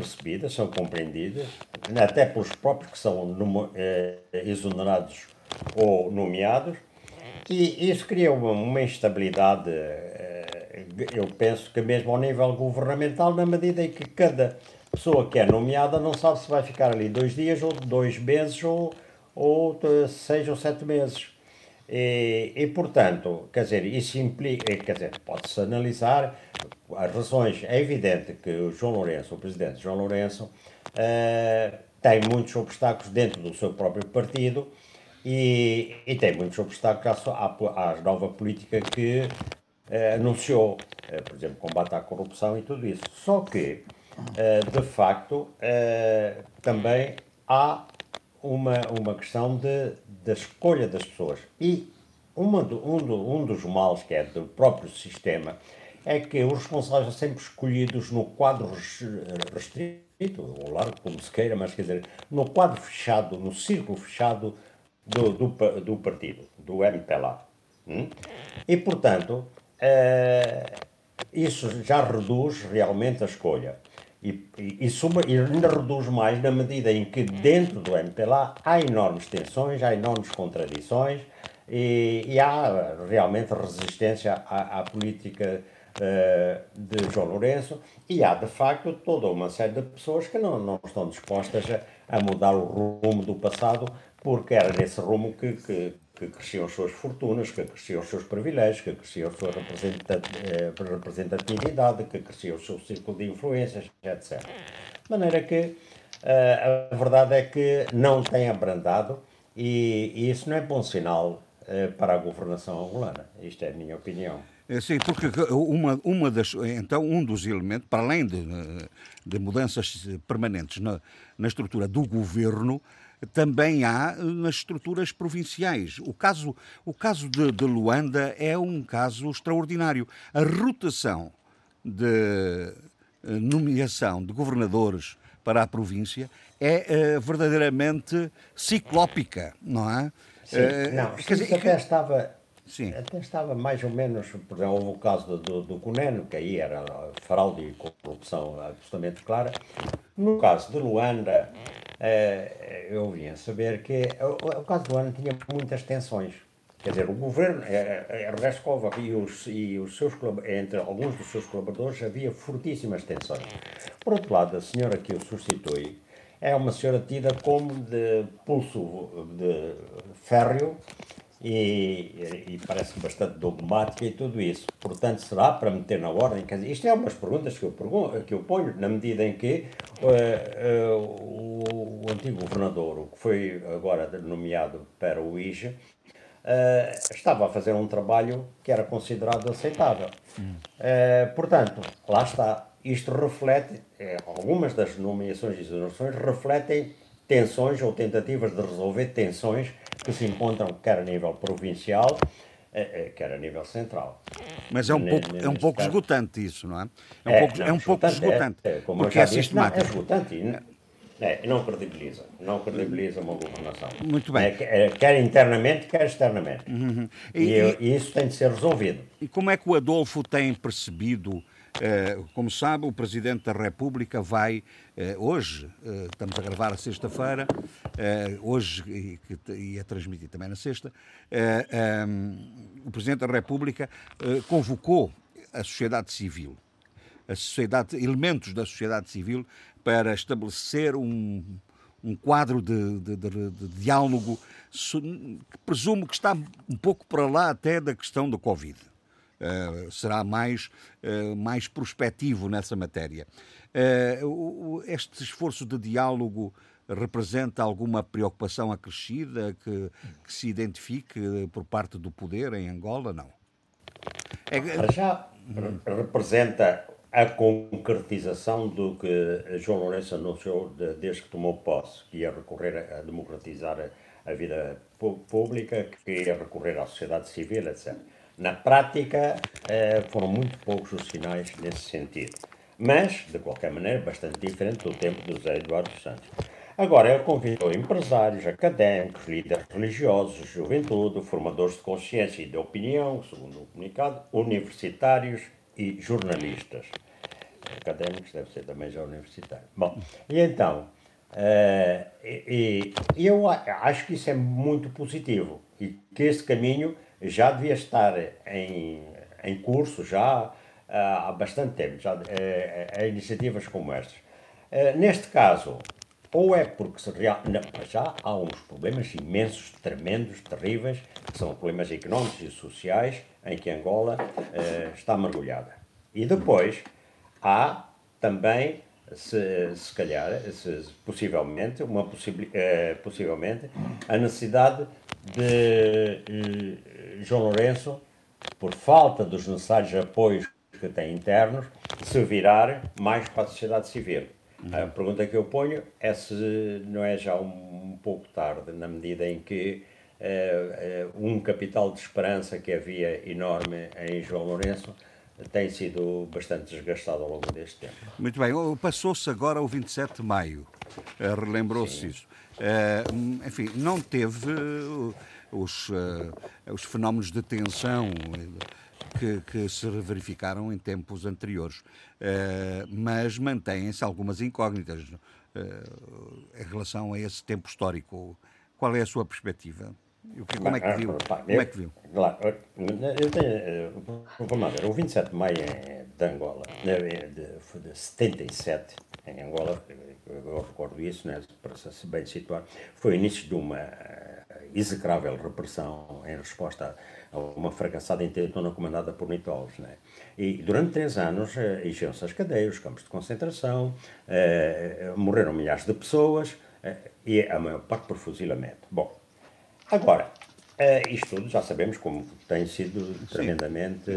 percebidas, são compreendidas, até pelos próprios que são uh, exonerados ou nomeados, e isso cria uma, uma instabilidade, uh, eu penso que mesmo ao nível governamental, na medida em que cada pessoa que é nomeada não sabe se vai ficar ali dois dias ou dois meses ou, ou de seis ou sete meses. E, e, portanto, quer dizer, isso implica, quer dizer, pode-se analisar as razões. É evidente que o João Lourenço, o presidente João Lourenço, uh, tem muitos obstáculos dentro do seu próprio partido e, e tem muitos obstáculos à, à, à nova política que uh, anunciou, uh, por exemplo, combate à corrupção e tudo isso. Só que, de facto, também há uma, uma questão de, da escolha das pessoas. E uma do, um, do, um dos males que é do próprio sistema é que os responsáveis são sempre escolhidos no quadro restrito, ou largo, como se queira, mas quer dizer, no quadro fechado, no círculo fechado do, do, do partido, do MPLA. Hum? E, portanto, eh, isso já reduz realmente a escolha. E, e, e, suma, e ainda reduz mais na medida em que dentro do MPLA há enormes tensões, há enormes contradições e, e há realmente resistência à, à política uh, de João Lourenço e há de facto toda uma série de pessoas que não, não estão dispostas a, a mudar o rumo do passado porque era nesse rumo que, que que cresciam as suas fortunas, que cresciam os seus privilégios, que crescia a sua eh, representatividade, que crescia o seu círculo de influências, etc. De maneira que eh, a verdade é que não tem abrandado e, e isso não é bom sinal eh, para a governação angolana. Isto é a minha opinião. Sim, porque uma, uma das, então, um dos elementos, para além de, de mudanças permanentes na, na estrutura do governo, também há nas estruturas provinciais. O caso, o caso de, de Luanda é um caso extraordinário. A rotação de eh, nomeação de governadores para a província é uh, verdadeiramente ciclópica, não é? Sim, uh, não, quer dizer, até estava Sim. Até estava mais ou menos, por exemplo, houve o caso do, do, do Cuneno, que aí era fraude e corrupção absolutamente clara. No caso de Luanda, eh, eu vinha saber que o, caso do Luanda tinha muitas tensões. Quer dier, o governo, eh, eh, Cova e os, e os seus, entre alguns dos seus colaboradores, havia fortíssimas tensões. Por outro lado, a senhora que o substitui é uma senhora tida como de pulso de férreo e, e parece bastante dogmática e tudo isso. Portanto, será para meter na ordem? Quer dizer, isto é umas perguntas que eu, pergunto, que eu ponho, na medida em que uh, uh, o, o, antigo governador, o que foi agora nomeado para o IJA, uh, eh, estava a fazer um trabalho que era considerado aceitável. portanto, lá está. Isto reflete, algumas das nomeações e exonerações refletem tensões ou tentativas de resolver tensões que se encontram quer a nível provincial, eh, eh, quer a nível central. Mas é um pouco, é um pouco esgotante isso, não é? É um é, pouco, não, é um pouco esgotante. É, é, porque é sistemático. Não, é esgotante é, não credibiliza. Não credibiliza uma governação. Muito bem. É, quer internamente, quer externamente. Uhum. E, e, e, isso tem de ser resolvido. E como é que o Adolfo tem percebido como sabe, o Presidente da República vai, eh, hoje, eh, estamos a gravar a sexta-feira, hoje e a transmitir também na sexta, o Presidente da República convocou a sociedade civil, a sociedade, elementos da sociedade civil, para estabelecer um, um quadro de, de, de, de diálogo que presumo que está um pouco para lá até da questão da Covid. Uh, será mais, uh, mais prospectivo nessa matéria. Uh, este esforço de diálogo representa alguma preocupação acrescida que, que, se identifique por parte do poder em Angola? Não. É... Já representa a concretização do que João Lourenço anunciou de, desde que tomou posse, que ia recorrer a democratizar a vida pública, que ia recorrer à sociedade civil, etc. Na prática, eh, foram muito poucos os sinais nesse sentido. Mas, de qualquer maneira, bastante diferente do tempo do José Eduardo Santos. Agora, ele convidou empresários, académicos, líderes religiosos, juventude, formadores de consciência e de opinião, segundo o comunicado, universitários e jornalistas. Académicos deve ser também já universitário. Bom, e então, uh, e, e eu acho que isso é muito positivo e que esse caminho já devia estar em, em curso já ah, há bastante tempo, já, é, é, iniciativas como estas. Eh, neste caso, ou é porque se real... Não, já há uns problemas imensos, tremendos, terríveis, que são problemas económicos e sociais em que Angola está mergulhada. E depois há também, se, se calhar, se, possivelmente, uma uh, possivelmente, a necessidade de uh, João Lourenço, por falta dos necessários apoios que tem internos, se virar mais para a sociedade civil. A pergunta que eu ponho é se não é já um, um pouco tarde, na medida em que uh, um capital de esperança que havia enorme em João Lourenço tem sido bastante desgastado ao longo deste tempo. Muito bem, passou-se agora o 27 de maio, uh, relembrou-se isso. enfim, não teve os, os fenómenos de tensão que, que se verificaram em tempos anteriores. Uh, mas mantêm-se algumas incógnitas uh, em relação a esse tempo histórico. Qual é a sua perspectiva? Como é que viu? Como é que viu? Claro, eu tenho. Vamos ver, o 27 de maio de Angola, de, de 77, em Angola, eu recordo isso, né, para se bem situar, foi o início de uma execrável repressão em resposta a uma fracassada intentona comandada por Nito Alves. Né? E durante três anos eh, encheu-se as cadeias, os campos de concentração, eh, morreram milhares de pessoas eh, e a maior parte por fuzilamento. Bom, agora, eh, isto tudo já sabemos como tem sido tremendamente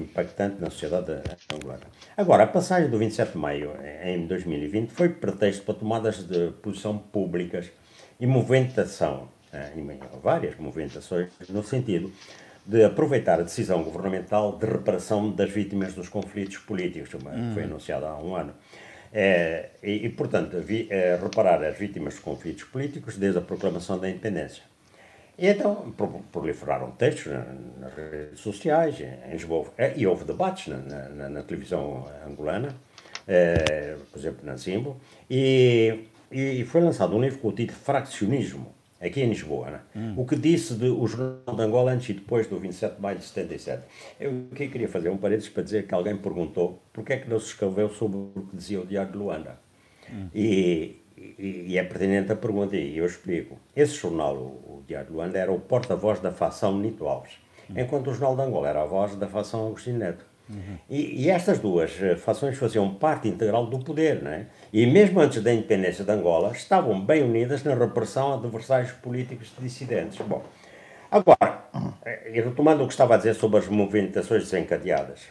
impactante na sociedade angolana. Agora, a passagem do 27 de maio em 2020 foi pretexto para tomadas de posição públicas e movimentação, eh, várias movimentações, no sentido de aproveitar a decisão governamental de reparação das vítimas dos conflitos políticos, que foi hum. anunciada há um ano. É, e, e, portanto, vi, é, reparar as vítimas dos conflitos políticos desde a proclamação da independência. E então proliferaram textos nas redes sociais, em Lisboa, e houve debates na, na, na televisão angolana, é, por exemplo, na Zimbo, e, e foi lançado um livro com o título Fraccionismo, aqui em Lisboa, né? hum. o que disse de, o Jornal de Angola antes e depois do 27 de maio de 77. Eu aqui queria fazer um parênteses para dizer que alguém perguntou porque é que não se escreveu sobre o que dizia o Diário de Luanda. Hum. E, e, é pertinente a pergunta, e eu explico. Esse jornal, o, Diário de Luanda, era o porta-voz da facção Nito Alves, hum. enquanto o Jornal de Angola era a voz da facção Agostinho Neto. Uhum. E, e, estas duas eh, fações faziam parte integral do poder, não é? E mesmo antes da independência de Angola, estavam bem unidas na repressão a adversários políticos dissidentes. Bom, agora, eh, e retomando o que estava a dizer sobre as movimentações desencadeadas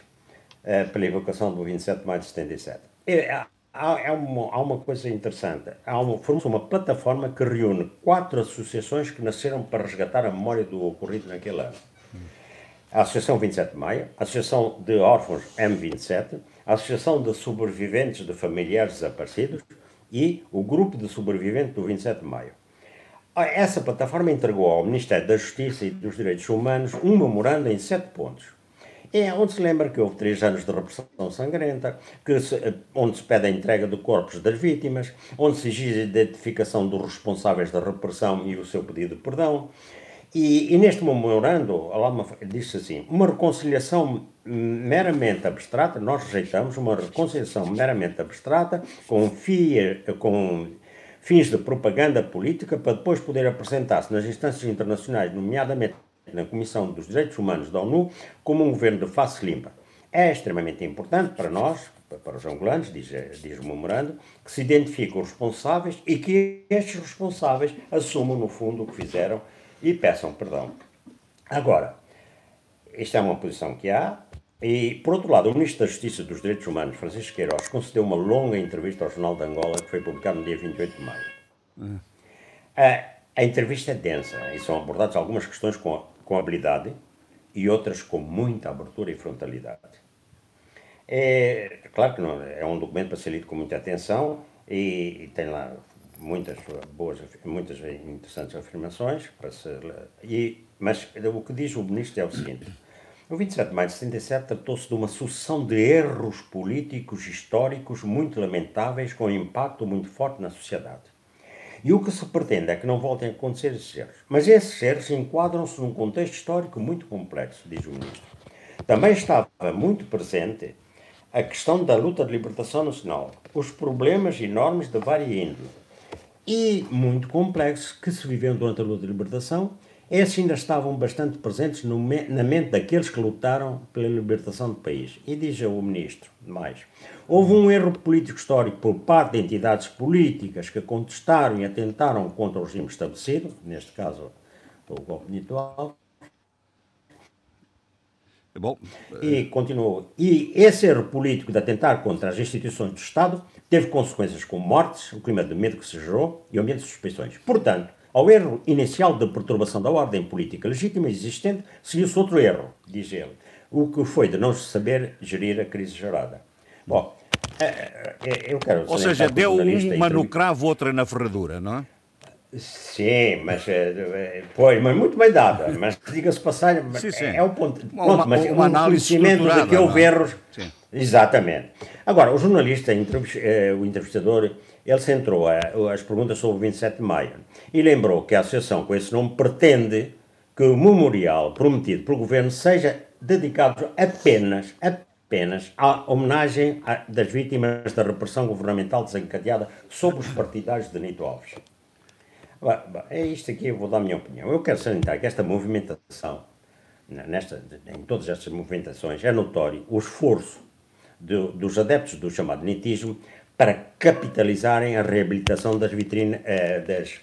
uh, pela evocação do 27 de maio de 77, é, há, há, uma, há uma coisa interessante. Há uma, formou uma plataforma que reúne quatro associações que nasceram para resgatar a memória do ocorrido naquele ano a Associação 27 de Maio, a Associação de Órfãos M27, a Associação de Sobreviventes de Familiares Desaparecidos e o Grupo de Sobreviventes do 27 de Maio. Essa plataforma entregou ao Ministério da Justiça e dos Direitos Humanos um memorando em sete pontos. É onde se lembra que houve três anos de repressão sangrenta, que se, onde se pede a entrega de corpos das vítimas, onde se exige a identificação dos responsáveis da repressão e o seu pedido de perdão, e, e neste memorando, disse assim: uma reconciliação meramente abstrata, nós rejeitamos uma reconciliação meramente abstrata com, fia, com fins de propaganda política para depois poder apresentar-se nas instâncias internacionais, nomeadamente na Comissão dos Direitos Humanos da ONU, como um governo de face limpa. É extremamente importante para nós, para os angolanos, diz, diz o memorando, que se identifiquem os responsáveis e que estes responsáveis assumam, no fundo, o que fizeram e peçam perdão. Agora, isto é uma posição que há, e, por outro lado, o Ministro da Justiça e dos Direitos Humanos, Francisco Queiroz, concedeu uma longa entrevista ao Jornal de Angola, que foi publicada no dia 28 de maio. Uhum. A, a, entrevista é densa e são abordadas algumas questões com, com habilidade e outras com muita abertura e frontalidade. É claro que não, é um documento para ser lido com muita atenção e, e tem lá muitas boas, muitas interessantes afirmações, para ser, e, mas o que diz o ministro é o seguinte: o 27 de maio de 77 tratou-se de uma sucessão de erros políticos históricos muito lamentáveis, com um impacto muito forte na sociedade. E o que se pretende é que não voltem a acontecer esses erros. Mas esses erros enquadram-se num contexto histórico muito complexo, diz o ministro. Também estava muito presente a questão da luta de libertação nacional, os problemas enormes de vária índole, e muito complexos que se viveram durante a luta de libertação. Esses ainda estavam bastante presentes no, na mente daqueles que lutaram pela libertação do país. E diz o ministro, mais, houve um erro político histórico por parte de entidades políticas que contestaram e atentaram contra o regime estabelecido, neste caso o golpe militual, Bom, e continuou. E esse erro político de atentar contra as instituições do Estado teve consequências como mortes, o clima de medo que se gerou e o ambiente de suspeições. Portanto, ao erro inicial de perturbação da ordem política legítima existente, seguiu-se outro erro, diz ele, o que foi de não saber gerir a crise gerada. Bom, é, é, é, eu quero. Ou seja, deu uma no cravo, outra na ferradura, não é? Sim, mas pois, mas muito bem dada. Mas diga-se passagem, sim, sim. é o ponto. Uma, ponto, mas uma, uma análise de que houve erros. Sim. Exatamente. Agora, o jornalista, o entrevistador, ele centrou as perguntas sobre o 27 de maio e lembrou que a associação com esse nome pretende que o memorial prometido pelo governo seja dedicado apenas, apenas à homenagem das vítimas da repressão governamental desencadeada sobre os partidários de Nito Alves. É isto aqui, eu vou dar a minha opinião. Eu quero salientar que esta movimentação, nesta, em todas estas movimentações, é notório o esforço dos adeptos do chamado nitismo para capitalizarem a reabilitação das, vitrine, eh, das,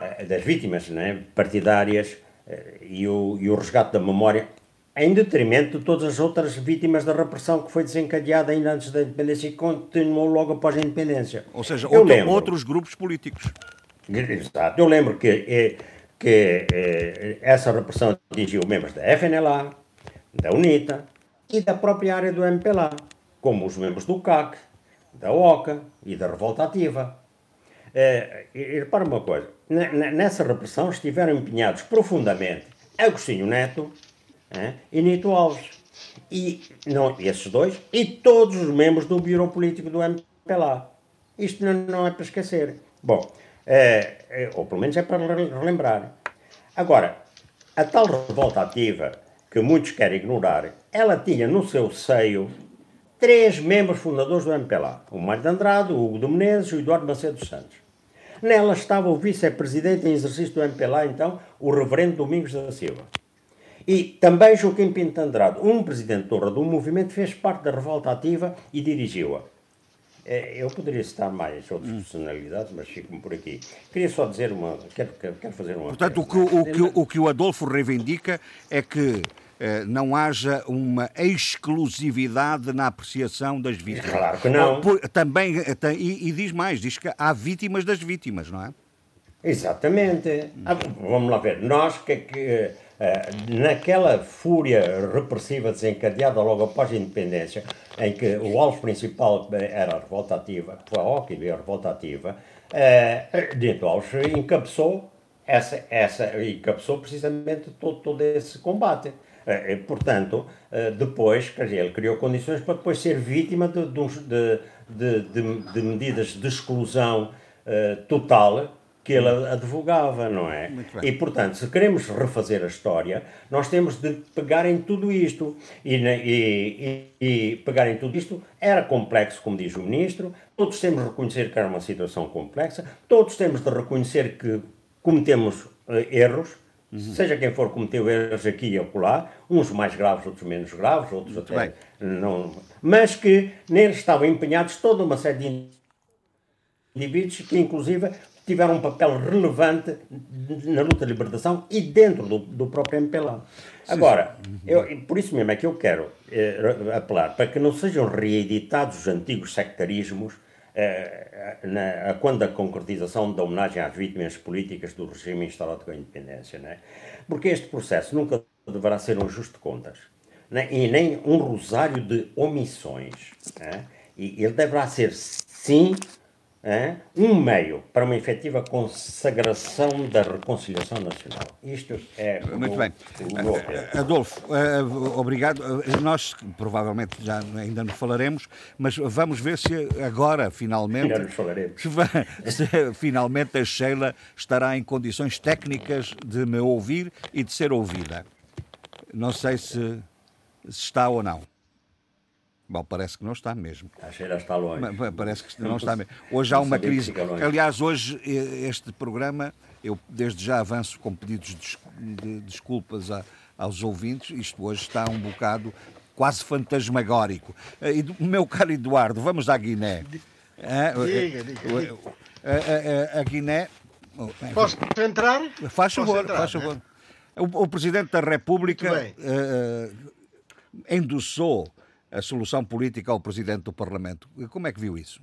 eh, das vítimas né, partidárias eh, e, o, e o resgate da memória em detrimento de todas as outras vítimas da repressão que foi desencadeada ainda antes da independência e continuou logo após a independência. Ou seja, outro, lembro, outros grupos políticos. Exato. Eu lembro que, que, essa repressão atingiu membros da FNLA, da UNITA e da própria área do MPLA, como os membros do CAC, da OCA e da Revolta Ativa. É, e, repara uma coisa, nessa repressão estiveram empenhados profundamente Agostinho Neto é, e Nito Alves. E não, esses dois e todos os membros do Bureau Político do MPLA. Isto não, não é para esquecer. Bom, é, ou pelo menos é para relembrar. Agora, a tal revolta ativa que muitos querem ignorar, ela tinha no seu seio três membros fundadores do MPLA: o Mário de Andrade, o Hugo de Menezes e o Eduardo Macedo dos Santos. Nela estava o vice-presidente em exercício do MPLA, então, o reverendo Domingos da Silva. E também Joaquim Pinto Andrade, um presidente torre do movimento, fez parte da revolta ativa e dirigiu-a. É, eu poderia citar mais outras personalidades, mas fico-me por aqui. Queria só dizer uma. Quero, quero fazer uma. Portanto, o que o, o que o Adolfo reivindica é que não haja uma exclusividade na apreciação das vítimas. Claro que não. Por, também, eh, e, e, diz mais, diz que há vítimas das vítimas, não é? Exatamente. Ah, vamos lá ver. Nós que, que eh, naquela fúria repressiva desencadeada logo após a independência, em que o alvo principal era a revolta ativa, foi a OCA a revolta ativa, uh, Dito Alves encabeçou, essa, essa, encabeçou precisamente todo, todo esse combate. Uh, portanto, uh, depois, quer dizer, ele criou condições para depois ser vítima de, de, de, de, medidas de exclusão uh, total que ele advogava, não é? E, portanto, se queremos refazer a história, nós temos de pegar em tudo isto. E, e, e, e, pegar em tudo isto era complexo, como diz o ministro, todos temos de reconhecer que era uma situação complexa, todos temos de reconhecer que cometemos uh, erros, uhum. seja quem for cometeu erros aqui e acolá, uns mais graves, outros menos graves, outros Muito até bem. não... Mas que neles estavam empenhados toda uma série de indivíduos que, inclusive, tiveram um papel relevante na luta de libertação e dentro do, do próprio MPLA. Agora, eu, por isso mesmo é que eu quero eh, apelar para que não sejam reeditados os antigos sectarismos eh, na, quando da concretização da homenagem às vítimas políticas do regime instalado com a independência. Né? Porque este processo nunca deverá ser um ajuste de contas né? e nem um rosário de omissões. Né? E ele deverá ser, sim, é? um meio para uma efetiva consagração da reconciliação nacional. Isto é Muito bem. Adolfo, uh, obrigado. Nós provavelmente já ainda nos falaremos, mas vamos ver se agora, finalmente. Já nos falaremos. Se, finalmente a Sheila estará em condições técnicas de me ouvir e de ser ouvida. Não sei se, se está ou não. Bom, parece que não está mesmo. A cheira está longe. Parece que não está mesmo. Hoje há uma crise. Aliás, hoje este programa, eu desde já avanço com pedidos de desculpas a, aos ouvintes. Isto hoje está um bocado quase fantasmagórico. Eh, meu caro Eduardo, vamos à Guiné. Diga, diga. A, a, a Guiné. Posso entrar? Faz favor, entrar, faz favor. Né? O, o, Presidente da República uh, endossou a solução política ao Presidente do Parlamento. Como é que viu isso?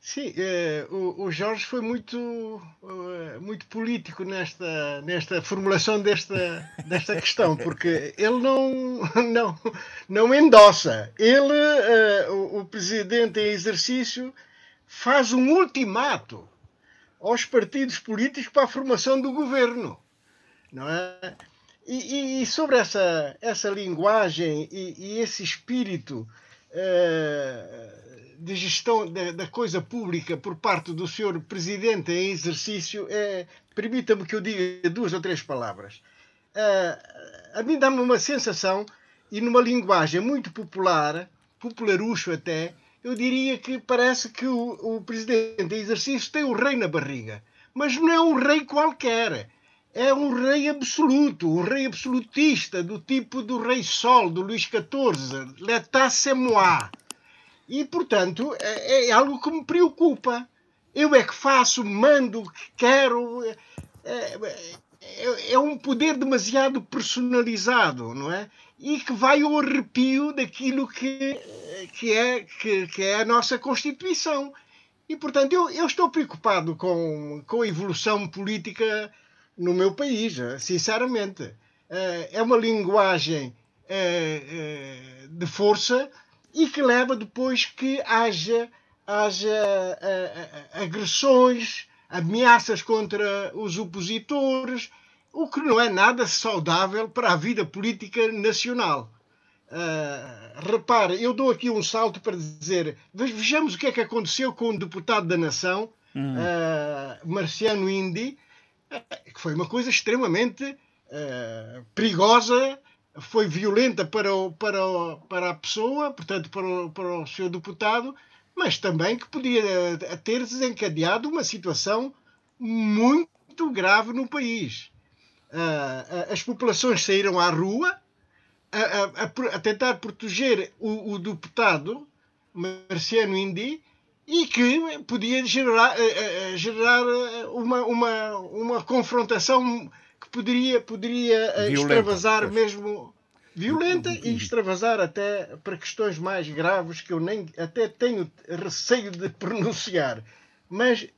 Sim, eh, o, o, Jorge foi muito, eh, muito político nesta, nesta formulação desta, desta questão, porque ele não, não, não endossa. Ele, eh, o, o presidente em exercício, faz um ultimato aos partidos políticos para a formação do governo. Não é? E, e, sobre essa, essa linguagem e, e esse espírito uh, de gestão da, da, coisa pública por parte do senhor presidente em exercício, é, permita-me que eu diga duas ou três palavras. Uh, a mim dá-me uma sensação, e numa linguagem muito popular, popularucho até, eu diria que parece que o, o presidente em exercício tem o rei na barriga. Mas não é um rei qualquer é um rei absoluto, um rei absolutista, do tipo do rei Sol, do Luís XIV, l'état c'est moi. E, portanto, é, é, algo que me preocupa. Eu é que faço, mando, quero. É, é, é, um poder demasiado personalizado, não é? E que vai ao arrepio daquilo que, que, é, que, que é a nossa Constituição. E, portanto, eu, eu estou preocupado com, com a evolução política no meu país, eh, sinceramente. Eh, é uma linguagem eh, de força e que leva depois que haja, haja agressões, ameaças contra os opositores, o que não é nada saudável para a vida política nacional. Uh, repare, eu dou aqui um salto para dizer: vejamos o que é que aconteceu com o deputado da Nação, uhum. uh, Marciano Indy, que foi uma coisa extremamente uh, perigosa, foi violenta para, o, para, o, para a pessoa, portanto, para o, para o seu deputado, mas também que podia eh, ter desencadeado uma situação muito grave no país. Uh, as populações saíram à rua a, a, a tentar proteger o, o deputado Marciano Indy e que podia gerar, eh, eh, gerar eh, uma, uma, uma confrontação que poderia, poderia violenta, extravasar pois. mesmo violenta e extravasar até para questões mais graves que eu nem até tenho receio de pronunciar. Mas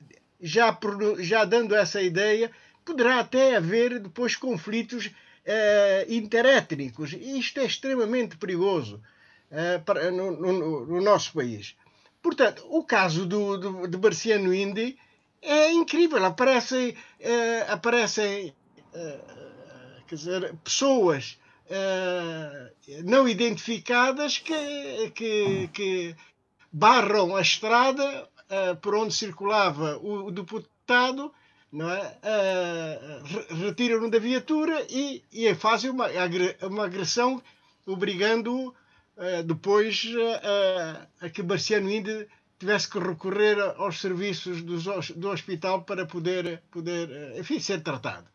já, já dando essa ideia, poderá até haver depois conflitos eh, interétnicos. E isto é extremamente perigoso eh, para, no, no, no nosso país. Portanto, o caso do, do, de Marciano Indy é incrível. Aparecem, uh, aparecem uh, quer dizer, pessoas uh, não identificadas que, que, que, barram a estrada por onde circulava o, o deputado, não é? retiram-no da viatura e, e fazem uma, uma agressão obrigando-o eh, depois uh, a que Marciano Inde tivesse que recorrer aos serviços do, do hospital para poder, poder enfim, ser tratado.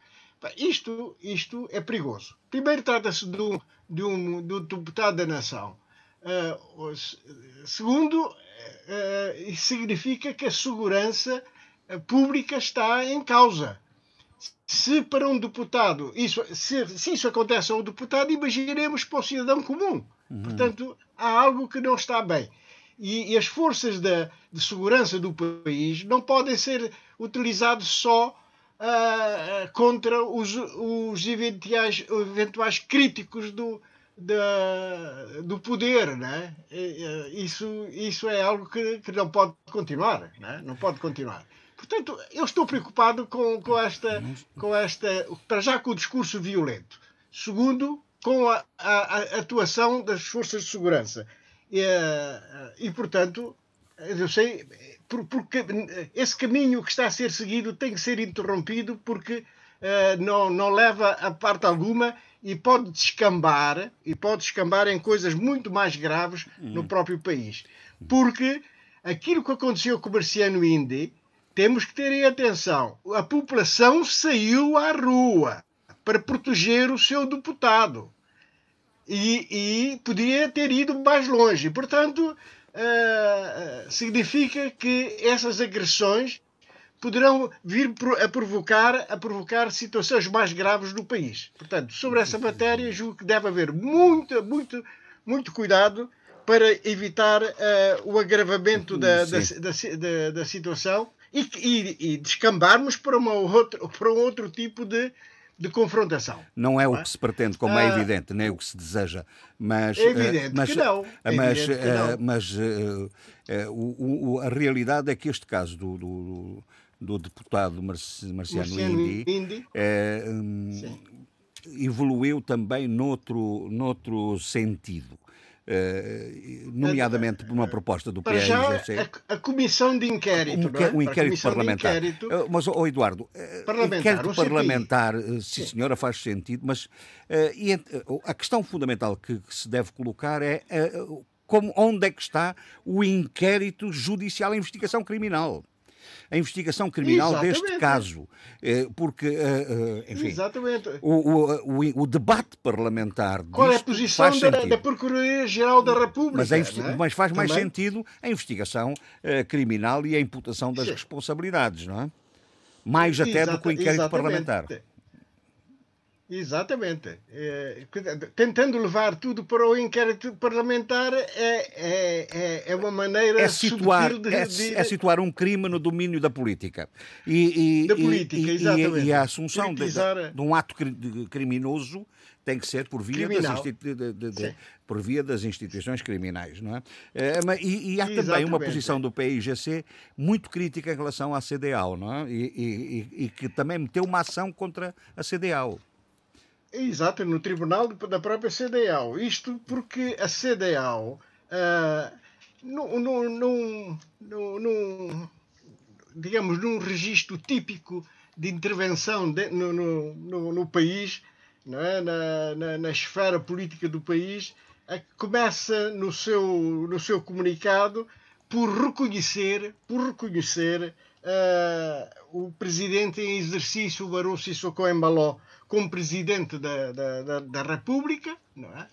Isto, isto é perigoso. Primeiro, trata-se de um, de, um, de um deputado da nação. Segundo, significa que a segurança pública está em causa. Se para um deputado, isso, se, se isso acontece a um deputado, imaginemos para o cidadão comum. Uhum. Portanto, há algo que não está bem. E, e as forças de, de, segurança do país não podem ser utilizadas só uh, contra os, os eventuais, eventuais críticos do, da, do poder, né? Isso, isso é algo que, que não pode continuar, né? não pode continuar. Portanto, eu estou preocupado com, com, esta, com esta, para já com o discurso violento. Segundo, com a, a, a atuação das forças de segurança. E, eh, e portanto, eu sei, porque esse caminho que está a ser seguido tem que ser interrompido porque uh, não, não leva a parte alguma e pode descambar e pode descambar em coisas muito mais graves no hum. próprio país. Porque aquilo que aconteceu com o Marciano Indy, temos que ter em atenção. A população saiu à rua para proteger o seu deputado. E, e podia ter ido mais longe. Portanto, uh, significa que essas agressões poderão vir a provocar, a provocar situações mais graves no país. Portanto, sobre essa matéria, julgo que deve haver muito, muito, muito cuidado para evitar uh, o agravamento da, da, da, da, situação e, e, e, descambarmos para, uma outra, para um outro tipo de, de confrontação. Não é o que se pretende, como é ah, evidente, nem o que se deseja, mas... É evidente mas, que não. É mas, que não. mas o, o, a realidade é que este caso do, do, do deputado Marciano, Marciano Indi, um, evoluiu também noutro, noutro sentido. Uh, nomeadamente por uma proposta do Para PRGC. A, a, comissão de inquérito. Um, é? um inquérito parlamentar. Inquérito uh, mas, oh, Eduardo, eh, parlamentar, inquérito um parlamentar, sim, sim, senhora, faz sentido, mas uh, e, a questão fundamental que, que, se deve colocar é como, onde é que está o inquérito judicial, a investigação criminal a investigação criminal Exatamente. deste caso. Eh, porque, eh, eh, enfim, Exatamente. O, o, o, debate parlamentar. Qual é a posição da, da Procuradoria-Geral da República? Mas, é? mas faz mais Também? sentido a investigação criminal e a imputação das Sim. responsabilidades, não é? Mais até Exata, do que o inquérito exatamente. parlamentar. Exatamente. É, tentando levar tudo para o inquérito parlamentar é, é, é, é uma maneira é situar, de, é, de... é, situar um crime no domínio da política. E, e da política, e, exatamente. E, e a assunção de, de, de, um ato criminoso tem que ser por via, das, por via das instituições criminais. Não é? é e, e há também Exatamente. uma posição do PIGC muito crítica em relação à CDAO, não é? e, e que também meteu uma ação contra a CDAO. Exato, no tribunal da própria CDAO. Isto porque a CDAO, ah, digamos, num registro típico de intervenção de, no, no, no, país, não é? na, na, na esfera política do país, começa no seu, no seu comunicado por reconhecer, por reconhecer uh, o presidente em exercício, o Barão Sissoko Embaló, como presidente da, da, da, da República, não é?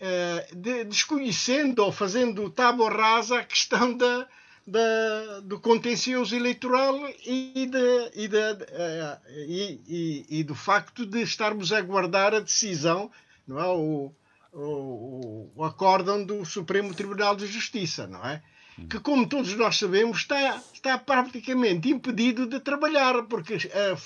Uh, de, desconhecendo ou fazendo tábua rasa a questão da, da, do contencioso eleitoral e, de, e, de, uh, e, e, do facto de estarmos a aguardar a decisão, não é? o, o, o acórdão do Supremo Tribunal de Justiça, não é? Que, como todos nós sabemos, está, está praticamente impedido de trabalhar, porque uh,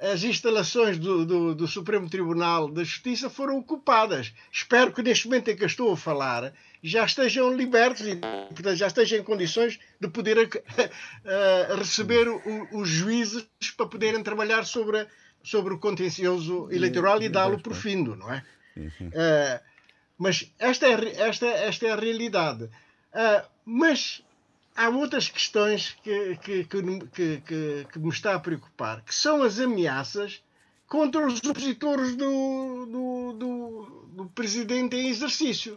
as instalações do, do, do, Supremo Tribunal da Justiça foram ocupadas. Espero que neste momento em que eu estou a falar já estejam libertos e portanto, já estejam em condições de poder uh, receber o, os juízes para poderem trabalhar sobre, a, sobre o contencioso eleitoral e dá-lo por findo, não é? Uh, mas esta é, esta, esta é a realidade. Uh, mas há outras questões que, que, que, que, que me está a preocupar, que são as ameaças contra os opositores do, do, do, do presidente em exercício.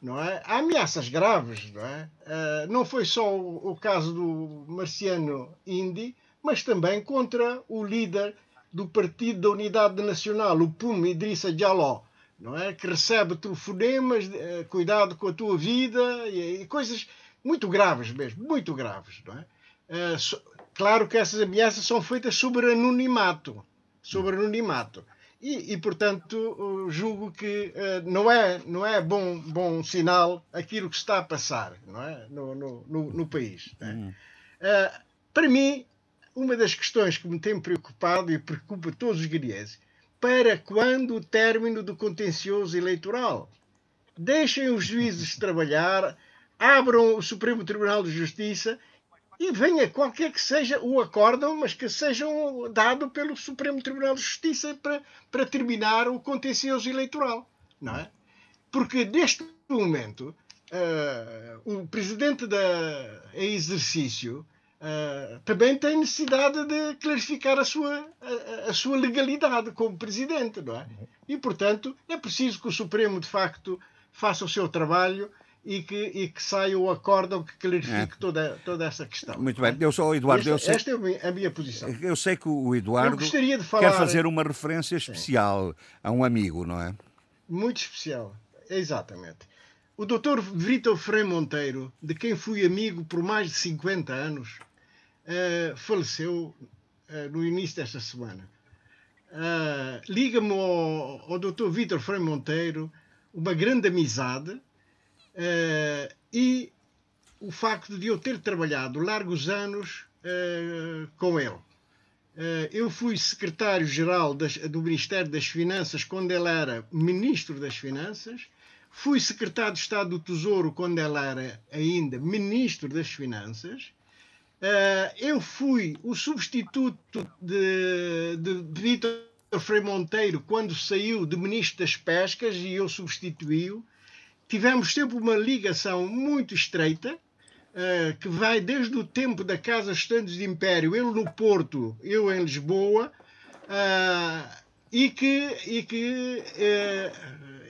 Não é? Há ameaças graves, não é? Uh, não foi só o, o, caso do Marciano Indy, mas também contra o líder do Partido da Unidade Nacional, o PUM Idrissa Diallo, não é? Que recebe telefonemas, uh, cuidado com a tua vida e, e coisas muito graves mesmo, muito graves. Não é? Uh, so, claro que essas ameaças são feitas sobre anonimato, sobre anonimato. E, e portanto, julgo que uh, não é, não é bom, bom sinal aquilo que está a passar não é? no, no, no, no país. É? Uhum. Uh, para mim, uma das questões que me tem preocupado e preocupa todos os guineenses, para quando o término do contencioso eleitoral? Deixem os juízes trabalhar, abram o Supremo Tribunal de Justiça e venha qualquer que seja o acórdão, mas que sejam dado pelo Supremo Tribunal de Justiça para, para terminar o contencioso eleitoral, não é? Porque neste momento uh, o presidente da em exercício uh, também tem necessidade de clarificar a sua, a, a, sua legalidade como presidente, não é? E, portanto, é preciso que o Supremo, de facto, faça o seu trabalho e que, e que saia o acórdão que clarifique é. toda, toda essa questão. Muito bem. Eu sou o Eduardo. Esta, sei, esta é a minha, a minha, posição. Eu sei que o Eduardo falar... quer fazer uma referência especial Sim. a um amigo, não é? Muito especial, exatamente. O Dr. Vitor Frei Monteiro, de quem fui amigo por mais de 50 anos, uh, faleceu uh, no início desta semana. Uh, Liga-me ao, ao Dr. Vitor Frei Monteiro uma grande amizade e o facto de eu ter trabalhado largos anos com ele. eu fui secretário-geral do Ministério das Finanças quando ele era Ministro das Finanças Fui secretário de Estado do Tesouro quando ela era ainda ministro das Finanças. Uh, eu fui o substituto de, de Vítor Frei Monteiro quando saiu de ministro das Pescas e eu substituí-o. Tivemos sempre uma ligação muito estreita, uh, que vai desde o tempo da Casa Estandes de Império, ele no Porto, eu em Lisboa, uh, e que, e que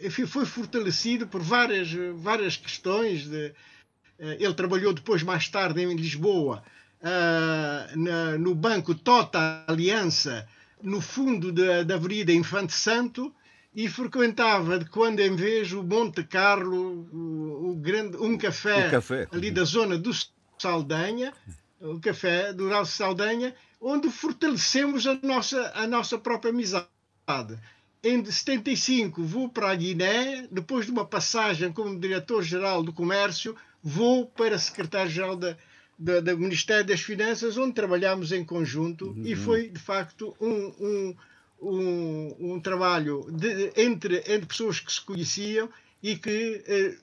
enfim, foi fortalecido por várias, várias questões. De, ele trabalhou depois, mais tarde, em Lisboa, uh, na, no Banco Tota Aliança, no fundo da, da Avenida Infante Santo, e frequentava de quando em vez o Monte Carlo, o, o grande, um café, café, ali da zona do Saldanha, o café do Saldanha, onde fortalecemos a nossa, a nossa própria amizade em 75 vou para a Guiné, depois de uma passagem como diretor-geral do Comércio, vou para secretário-geral do Ministério das Finanças, onde trabalhámos em conjunto uhum. e foi, de facto, um, um, um, um trabalho de, entre, entre pessoas que se conheciam e que, eh,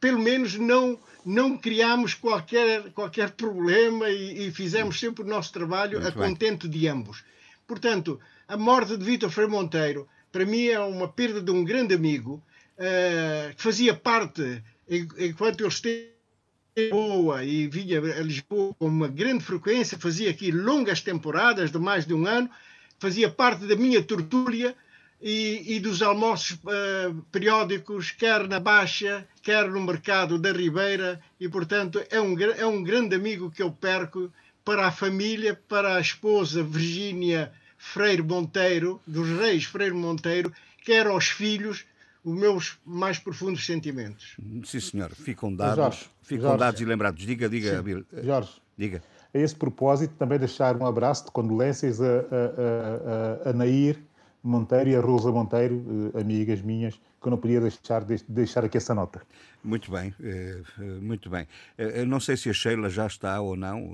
pelo menos, não, não criámos qualquer, qualquer problema e, e fizemos sempre o nosso trabalho Muito a bem. contento de ambos. Portanto, a morte de Vítor Freire Monteiro, para mim, é uma perda de um grande amigo uh, que fazia parte, enquanto ele esteve em Lisboa e vinha a Lisboa com uma grande frequência, fazia aqui longas temporadas de mais de um ano, fazia parte da minha tertúlia e, e dos almoços uh, periódicos, quer na Baixa, quer no mercado da Ribeira, e portanto é um, é um grande amigo que eu perco para a família, para a esposa Virgínia Freire Monteiro, dos reis Freire Monteiro, quer aos filhos os meus mais profundos sentimentos. Sim, senhor. Ficam dados, Jorge, ficam Jorge. dados e lembrados. Diga, diga, Bill. Jorge. Diga. A esse propósito, também deixar um abraço de condolências a, a, a, a Nair Monteiro e a Rosa Monteiro, eh, amigas minhas, que eu não podia deixar, deixar aqui essa nota. Muito bem, eh, eh, muito bem. Eu não sei se a Sheila já está ou não,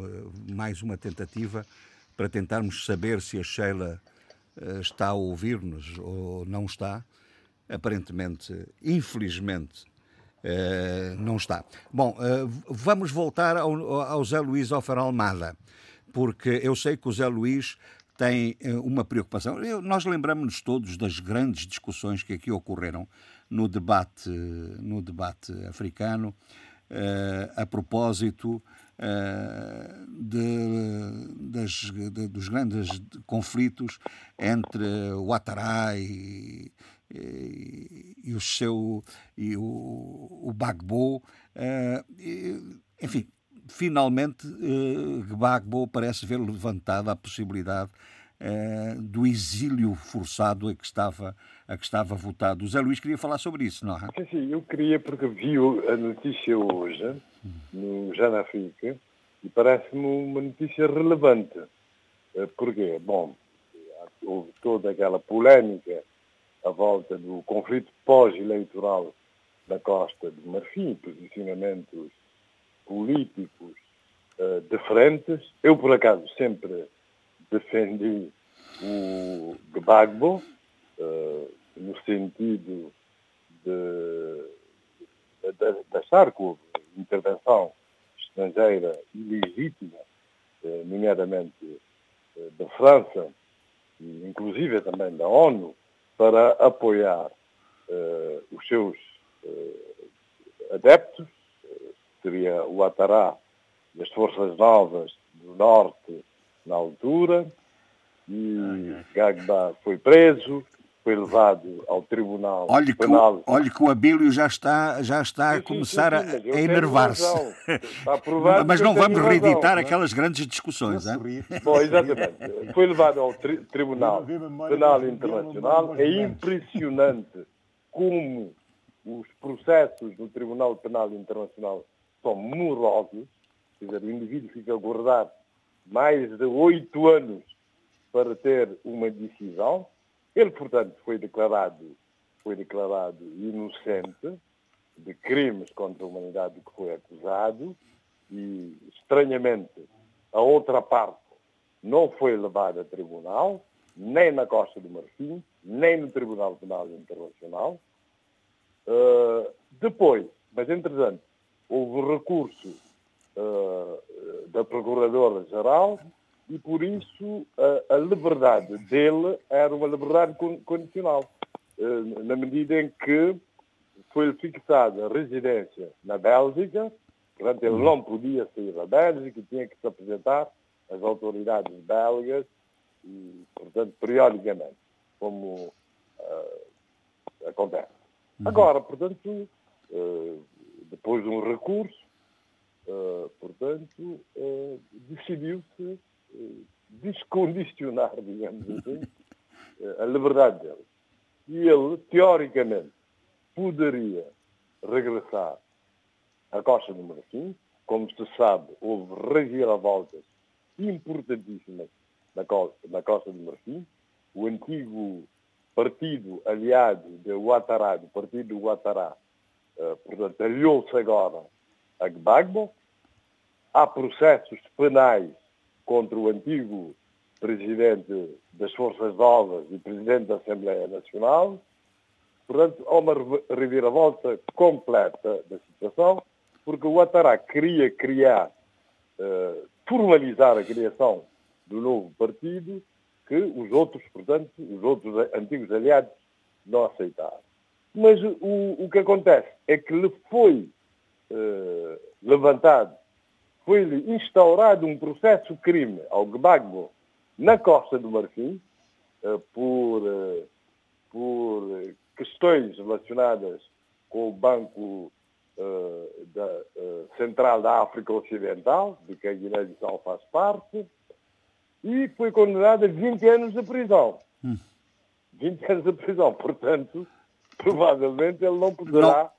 mais uma tentativa para tentarmos saber se a Sheila está a ouvir-nos ou não está. Aparentemente, infelizmente, não está. Bom, uh, vamos voltar ao, ao Zé Luís Ofer Almada, porque eu sei que o Zé Luís tem uma preocupação. Eu, nós lembramos-nos todos das grandes discussões que aqui ocorreram no debate, no debate africano, a propósito de, das, de, dos grandes conflitos entre o Ouattara e, e, o seu e o, o Bagbo. Uh, e, enfim, finalmente uh, Gbagbo parece ver levantada a possibilidade uh, do exílio forçado a que estava a que estava votado. O Zé Luís queria falar sobre isso, não é? Sim, sim, eu queria porque vi a notícia hoje no Já na África e parece-me uma notícia relevante. Eh, porquê? Bom, houve toda aquela polémica à volta do conflito pós-eleitoral da Costa do Marfim, posicionamentos políticos uh, diferentes. Eu, por acaso, sempre defendi o Gbagbo, uh, no sentido de, de, de achar que houve intervenção estrangeira ilegítima, eh, nomeadamente da França, inclusive também da ONU, para apoiar uh, os seus uh, adeptos, seria o Atará das Forças Novas do Norte na altura, e Gagba foi preso, foi levado ao Tribunal olhe Penal. Que o, olhe que o Abílio já está, já está sim, a começar sim, sim, a, a enervar-se. Mas não vamos reeditar razão, é? aquelas grandes discussões. Não Bom, exatamente. Foi levado ao tri Tribunal Penal Internacional. É impressionante como os processos do Tribunal Penal Internacional são morosos. Quer dizer, o indivíduo fica a guardar mais de oito anos para ter uma decisão ele, portanto, foi declarado, foi declarado inocente de crimes contra a humanidade que foi acusado e, estranhamente, a outra parte não foi levada a tribunal, nem na Costa do Marfim, nem no Tribunal Penal Internacional. Uh, depois, mas entretanto, houve recurso uh, da Procuradora-Geral e por isso a, a, liberdade dele era uma liberdade condicional, eh, na medida em que foi fixada a residência na Bélgica, portanto ele não podia sair da Bélgica, tinha que se apresentar às autoridades belgas, e, portanto, periodicamente, como uh, acontece. Uhum. Agora, portanto, uh, depois de um recurso, uh, portanto, decidiu-se descondicionar, digamos assim, a liberdade dele. E ele, teoricamente, poderia regressar à Costa do Marfim. Como se sabe, houve reviravoltas importantíssimas na Costa, na Costa. O antigo partido aliado de Ouattara, do partido do Ouattara, uh, portanto, aliou-se agora a Gbagbo. Há processos penais contra o antigo presidente das Forças Novas e presidente da Assembleia Nacional. Portanto, há uma reviravolta completa da situação, porque o Ouattara queria criar, uh, formalizar a criação do novo partido, que os outros, portanto, os outros antigos aliados não aceitaram. Mas o, o que acontece é que lhe foi uh, levantado foi-lhe instaurado um processo crime ao Gbagbo na Costa do Marfim eh, por, eh, por questões relacionadas com o Banco eh, da, Central da África Ocidental, de que a Guiné-Bissau faz parte, e foi condenado a 20 anos de prisão. Hum. 20 anos de prisão, portanto, provavelmente ele não poderá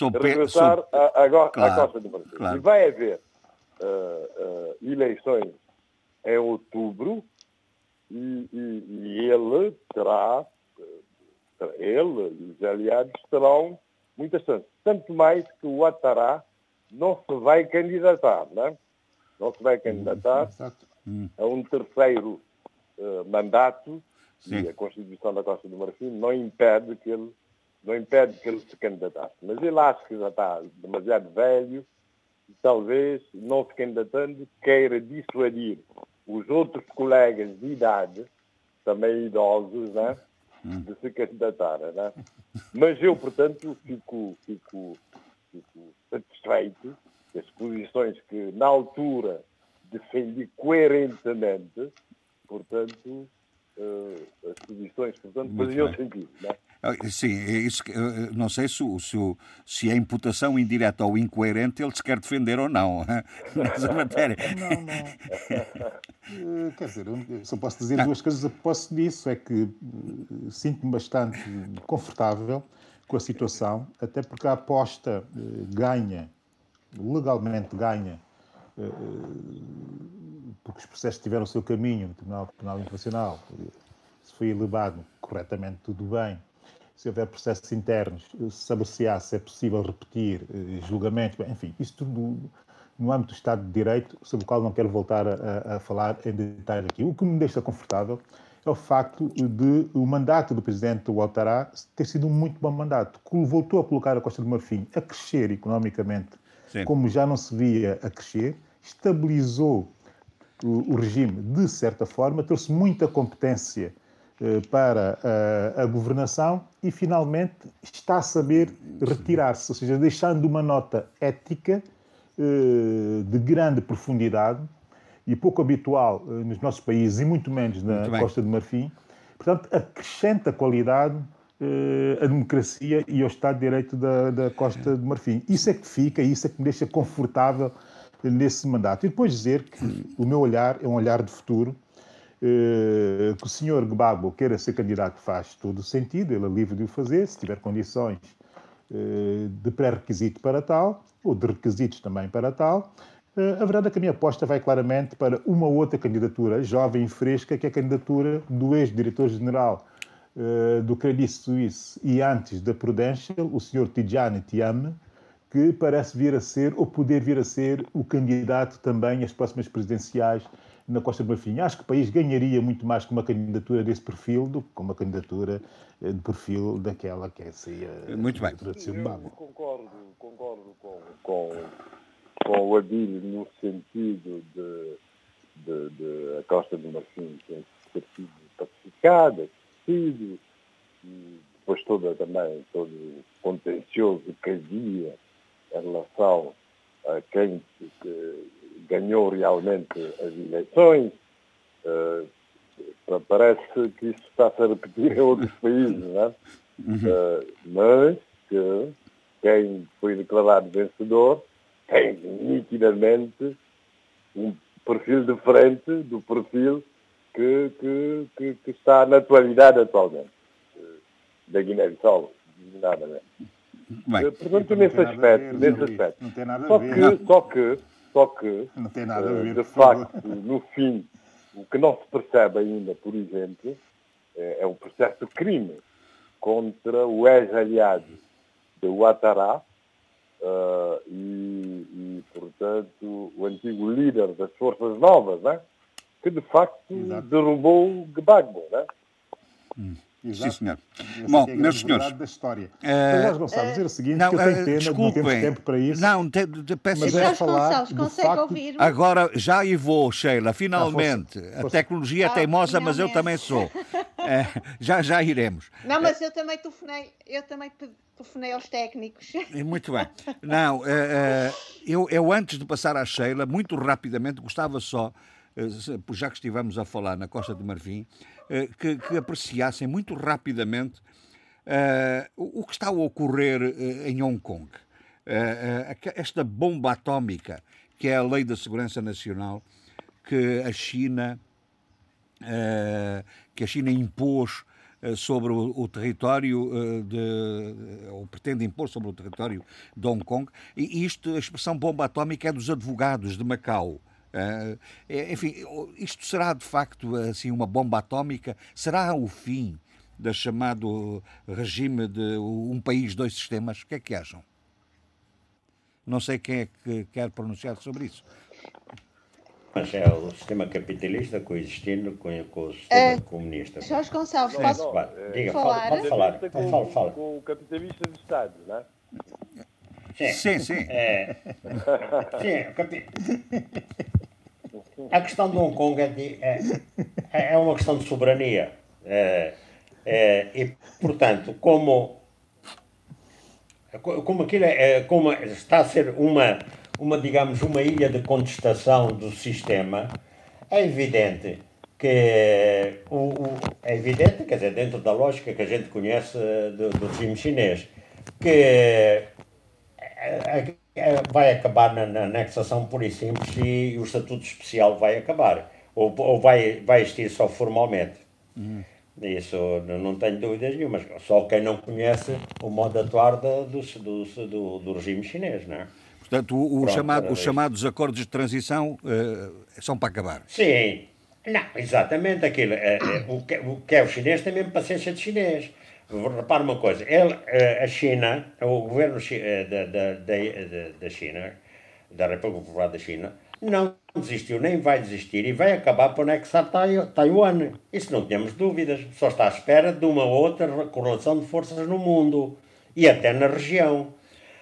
não, regressar à claro, Costa do Marfim. Claro. E vai haver uh, eleições em outubro e, e, e ele terá, ele e os aliados terão muitas chances. Tanto mais que o Ouattara não se vai candidatar, não é? Não se vai candidatar hum. a um terceiro uh, mandato Sim. e a Constituição da Costa do Marfim não impede que ele não impede que ele se candidatasse. Mas ele acha que já está demasiado velho talvez, não se candidatando, queira dissuadir os outros colegas de idade, também idosos, né, de se candidatarem. Né? Mas eu, portanto, fico, fico, fico satisfeito que as posições que, na altura, defendi coerentemente, portanto, uh, as posições, portanto, faziam sentido. Né? Ah, sim, é isso, não sei se, se, se a imputação indireta ou incoerente ele se quer defender ou não nessa matéria. Não, não. Eh, quer dizer, só posso dizer duas coisas a propósito disso. É que eh, sinto-me bastante confortável com a situação, até porque a aposta eh, ganha, legalmente ganha, porque os processos tiveram o seu caminho no Tribunal Penal Internacional. Se foi elevado corretamente, tudo bem se houver processos internos, saber-se-á se é possível repetir eh, julgamentos, enfim, isso tudo no âmbito do Estado de Direito, sobre o qual não quero voltar a, a, falar em detalhe aqui. O que me deixa confortável é o facto de o mandato do presidente Ouattara ter sido um muito bom mandato, que voltou a colocar a Costa do Marfim a crescer economicamente, Sim. como já não se via a crescer, estabilizou o, o regime de certa forma, trouxe muita competência para a, a, governação e, finalmente, está a saber retirar-se, ou seja, deixando uma nota ética de grande profundidade e pouco habitual nos nossos países e muito menos na muito Costa do Marfim. Portanto, acrescenta qualidade a democracia e ao Estado de Direito da, da Costa do Marfim. Isso é que fica, isso é que me deixa confortável nesse mandato. E depois dizer que o meu olhar é um olhar de futuro, eh, que o senhor Gbagbo queira ser candidato faz todo sentido, ele é livre de o fazer, se tiver condições eh, de pré-requisito para tal, ou de requisitos também para tal. Eh, a verdade é que a minha aposta vai claramente para uma outra candidatura jovem e fresca, que é a candidatura do ex-diretor-geral do Credit Suisse e antes da Prudential, o senhor Tijani Tiame, que parece vir a ser, ou poder vir a ser, o candidato também às próximas presidenciais na Costa do Marfim. Acho que o país ganharia muito mais com uma candidatura desse perfil do que com uma candidatura eh, de perfil daquela que é seria muito bem. Eu concordo, concordo com, com, com o Adil no sentido de, de, de, a Costa do Marfim ter sido pacificada, sido, e depois toda também, todo o contencioso que havia em relação a quem ganhou realmente as eleições. Uh, parece que isso está-se a repetir em outros países, não é? Uh, mas que quem foi declarado vencedor tem nitidamente um perfil diferente do perfil que, que, que, que está na atualidade atualmente, uh, da Guiné-Bissau, designadamente. Portanto, nesse aspecto, nesse aspecto. Não tem nada só a ver. Que, só que, só que, não tem nada a ver, de facto, no fim, o que não se percebe ainda, por exemplo, é, é um processo de crime contra o ex-aliado de Ouattara uh, e, e, portanto, o antigo líder das Forças Novas, né? que de facto Exato. derrubou Gbagbo. Né? Hum. Exato. Sim, senhor. Bom, é meus senhores. da história. Uh, Gonçalves, dizer o seguinte, não, que eu tenho pena desculpem, de não termos tempo para isso. Não, te, te, peço mas é falar consegue facto... ouvir Agora, já e vou, Sheila, finalmente. Ah, fosse, fosse. A tecnologia é teimosa, mas eu também sou. é, já, já iremos. Não, mas eu também telefonei, eu também telefonei aos técnicos. Muito bem. Não, uh, uh, eu, eu antes de passar à Sheila, muito rapidamente, gostava só, já que estivemos a falar na Costa do Marfim, eh, que, que, apreciassem muito rapidamente uh, o, que está a ocorrer em Hong Kong. Uh, esta bomba atómica, que é a Lei da Segurança Nacional, que a China, que a China impôs sobre o, o território de, ou pretende impor sobre o território de Hong Kong. E isto, a expressão bomba atómica é dos advogados de Macau. Uh, enfim, isto será de facto assim uma bomba atómica? Será o fim do chamado regime de um país, dois sistemas? O que é que acham? Não sei quem é que quer pronunciar sobre isso. Mas é o sistema capitalista coexistindo com, com o sistema é, comunista. Jorge Gonçalves, posso não, não, Diga, falar? Pode, falar. Com, fala, fala. com o capitalista de Estado, não é? Sim, sim. sim. É, sim, capi... A questão de Hong Kong é, de, é, é uma questão de soberania. É, é, e, portanto, como, como aquilo é, como está a ser uma, uma, digamos, uma ilha de contestação do sistema, é evidente que o, o, é evidente, quer dizer, dentro da lógica que a gente conhece do, do regime chinês, que é, vai acabar na, na, anexação pura e simples e o estatuto especial vai acabar. Ou, ou vai, vai existir só formalmente. Uhum. Isso não tenho dúvidas nenhuma. Só quem não conhece o modo de atuar do, do, do, do regime chinês, não é? Portanto, o, Pronto, chamado, os chamados acordos de transição uh, são para acabar. Sim. Não, exatamente aquilo. É, é, o, que, o que é o chinês tem mesmo paciência de chinês. Repara uma coisa, ele, eh, a China, o governo eh, da, da, da, da China, da República Popular da China, não desistiu nem vai desistir e vai acabar por anexar Taiwan. Isso não temos dúvidas. Só está à espera de uma outra correlação de forças no mundo e até na região.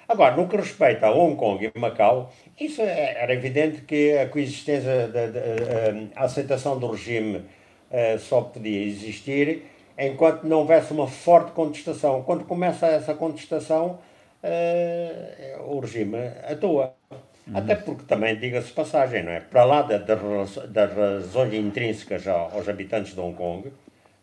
Agora, no que respeita a Hong Kong e Macau, isso é, era evidente que a coexistência, a, a aceitação do regime eh, só podia existir enquanto não houvesse uma forte contestação. Quando começa essa contestação, uh, o regime atua. Uhum. Até porque também, diga-se passagem, não é? Para lá das, razões intrínsecas aos habitantes de Hong Kong,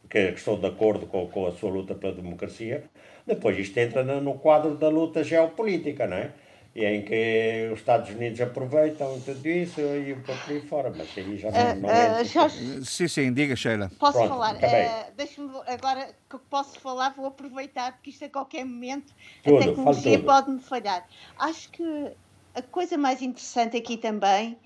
que, que estou de acordo com, com, a sua luta pela democracia, depois isto entra no quadro da luta geopolítica, não é? E em que os Estados Unidos aproveitam tudo isso e um pouco aí fora, mas aí já não, uh, não é. Uh, Jorge, sim, sim, diga, Sheila. Posso Pronto, falar? Uh, Deixa-me agora que posso falar, vou aproveitar, porque isto a qualquer momento tudo, a tecnologia pode-me falhar. Acho que a coisa mais interessante aqui também,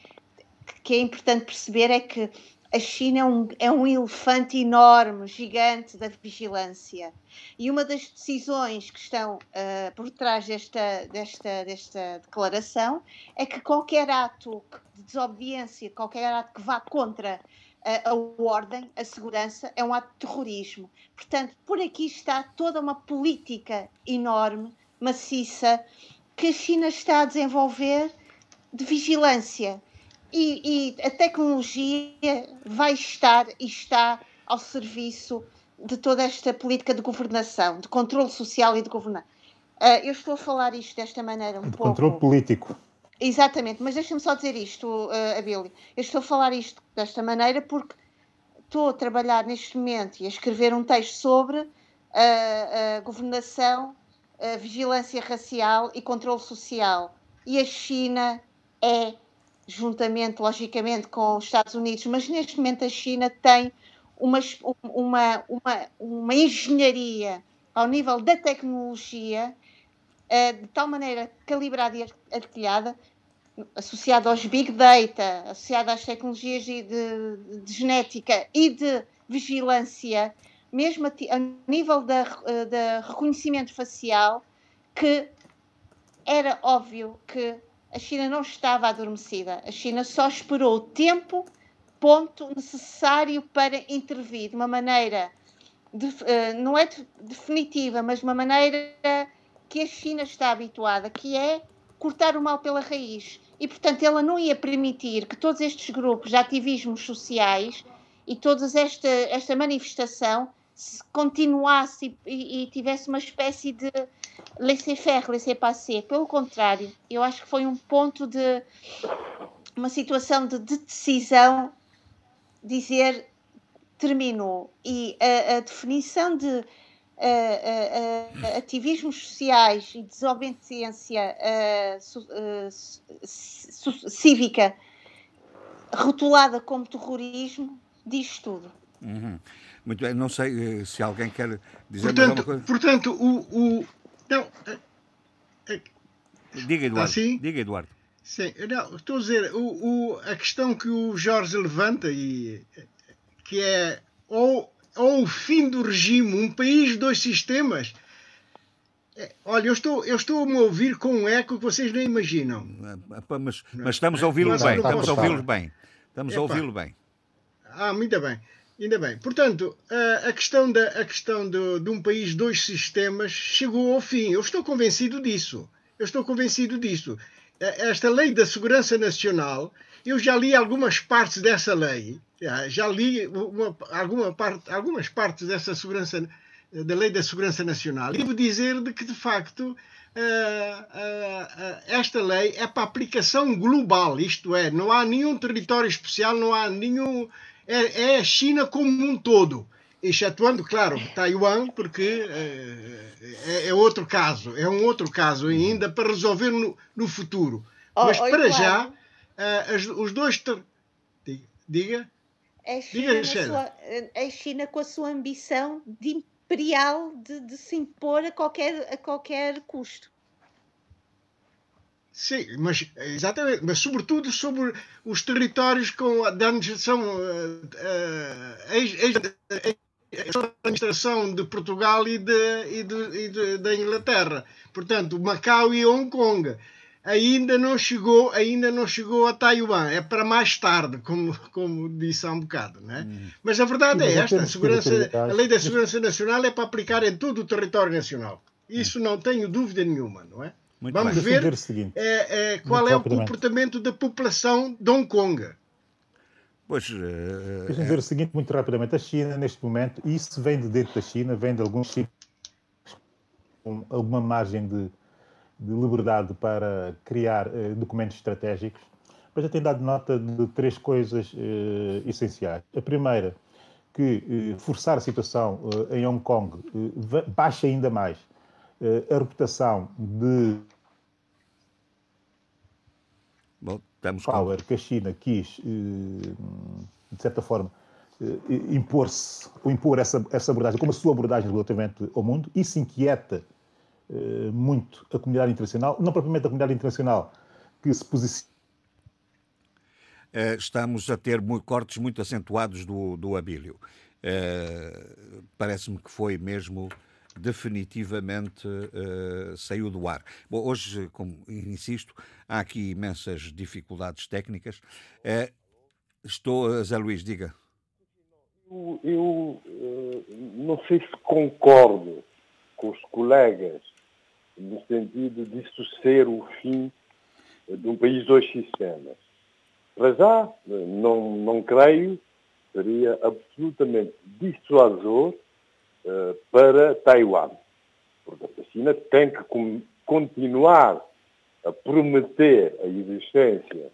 que é importante perceber, é que a China é um, é um elefante enorme, gigante da vigilância. E uma das decisões que estão uh, por trás desta, desta, desta declaração é que qualquer ato de desobediência, qualquer ato que vá contra a, a ordem, a segurança, é um ato de terrorismo. Portanto, por aqui está toda uma política enorme, maciça, que a China está a desenvolver de vigilância e, e a tecnologia vai estar e está ao serviço de toda esta política de governação, de controle social e de governação. Uh, eu estou a falar isto desta maneira um de pouco. Controle político. Exatamente, mas deixa-me só dizer isto, uh, Abílio. Eu estou a falar isto desta maneira porque estou a trabalhar neste momento e a escrever um texto sobre uh, a governação, a vigilância racial e controle social. E a China é juntamente, logicamente, com os Estados Unidos, mas neste momento a China tem uma, uma, uma, uma engenharia ao nível da tecnologia eh, de tal maneira calibrada e artilhada, associada aos big data, associada às tecnologias de, de, de genética e de vigilância, mesmo a, a nível da, da reconhecimento facial, que era óbvio que a China não estava adormecida. A China só esperou o tempo, ponto necessário para intervir de uma maneira, de, uh, não é de, definitiva, mas de uma maneira que a China está habituada, que é cortar o mal pela raiz. E, portanto, ela não ia permitir que todos estes grupos de ativismos sociais e toda esta, esta manifestação continuasse e, e, tivesse uma espécie de laissez-faire, laissez-passer. Pelo contrário, eu acho que foi um ponto de uma situação de, de decisão dizer terminou. E a, a definição de a, a, ativismos sociais e desobediência cívica rotulada como terrorismo diz tudo. Uhum. Muito bem, não sei eh, se alguém quer dizer portanto, alguma coisa. Portanto, o. o não, é, é, Diga, Eduardo. Assim? Diga, Eduardo. Sim, não, estou a dizer, o, o, a questão que o Jorge levanta, e, que é ou, ou o fim do regime, um país, dois sistemas. É, olha, eu estou, eu estou a me ouvir com um eco que vocês nem imaginam. Mas, mas estamos a ouvi-lo bem, estamos a ouvi-lo bem. Estamos a ouvi-lo bem. Ah, muito bem. Ainda bem. Portanto, a, questão, da, a questão de, de um país, dois sistemas, chegou ao fim. Eu estou convencido disso. Eu estou convencido disso. Esta lei da segurança nacional, eu já li algumas partes dessa lei, já li uma, alguma parte, algumas partes dessa segurança, da lei da segurança nacional. E devo dizer de que, de facto, esta lei é para aplicação global, isto é, não há nenhum território especial, não há nenhum é, é a China como um todo, excetuando, claro, Taiwan, porque é, é, é, outro caso, é um outro caso ainda para resolver no, no futuro. Oh, Mas para já, uh, os dois. Diga. É a China, Diga, sua, é a China com a sua ambição de imperial de, de se impor a qualquer, a qualquer custo. Sim, mas exatamente, mas sobretudo sobre os territórios com a administração, uh, uh, administração de Portugal e, de, e, de, e de, da Inglaterra. Portanto, Macau e Hong Kong ainda não chegou, ainda não chegou a Taiwan. É para mais tarde, como, como disse há um bocado, né? Hum. Mas a verdade é esta: a, segurança, a lei da segurança nacional é para aplicar em todo o território nacional. Isso não tenho dúvida nenhuma, não é? Muito Vamos bem. ver é, é, qual é o comportamento da população de Hong Kong. Pois, uh, Deixa-me dizer o seguinte, muito rapidamente. A China, neste momento, isso vem de dentro da China, vem de alguns sítios com alguma margem de, de liberdade para criar documentos estratégicos, mas já tem dado nota de três coisas essenciais. A primeira, que forçar a situação em Hong Kong baixa ainda mais a reputação de Bom, estamos power com... que a China quis, de certa forma, impor-se, ou impor essa, essa abordagem como a sua abordagem relativamente ao mundo. Isso inquieta muito a comunidade internacional, não propriamente a comunidade internacional que se posiciona. Estamos a ter cortes muito acentuados do, do Abílio. Parece-me que foi mesmo definitivamente uh, saiu do ar. Bom, hoje, como insisto, há aqui imensas dificuldades técnicas. Uh, estou, Zé Luís, diga. Eu, eu não sei se concordo com os colegas no sentido disso ser o fim de um país dois sistemas. Para já, não, não creio, seria absolutamente dissuasor uh, para Taiwan. Portanto, a China tem que continuar a prometer a existência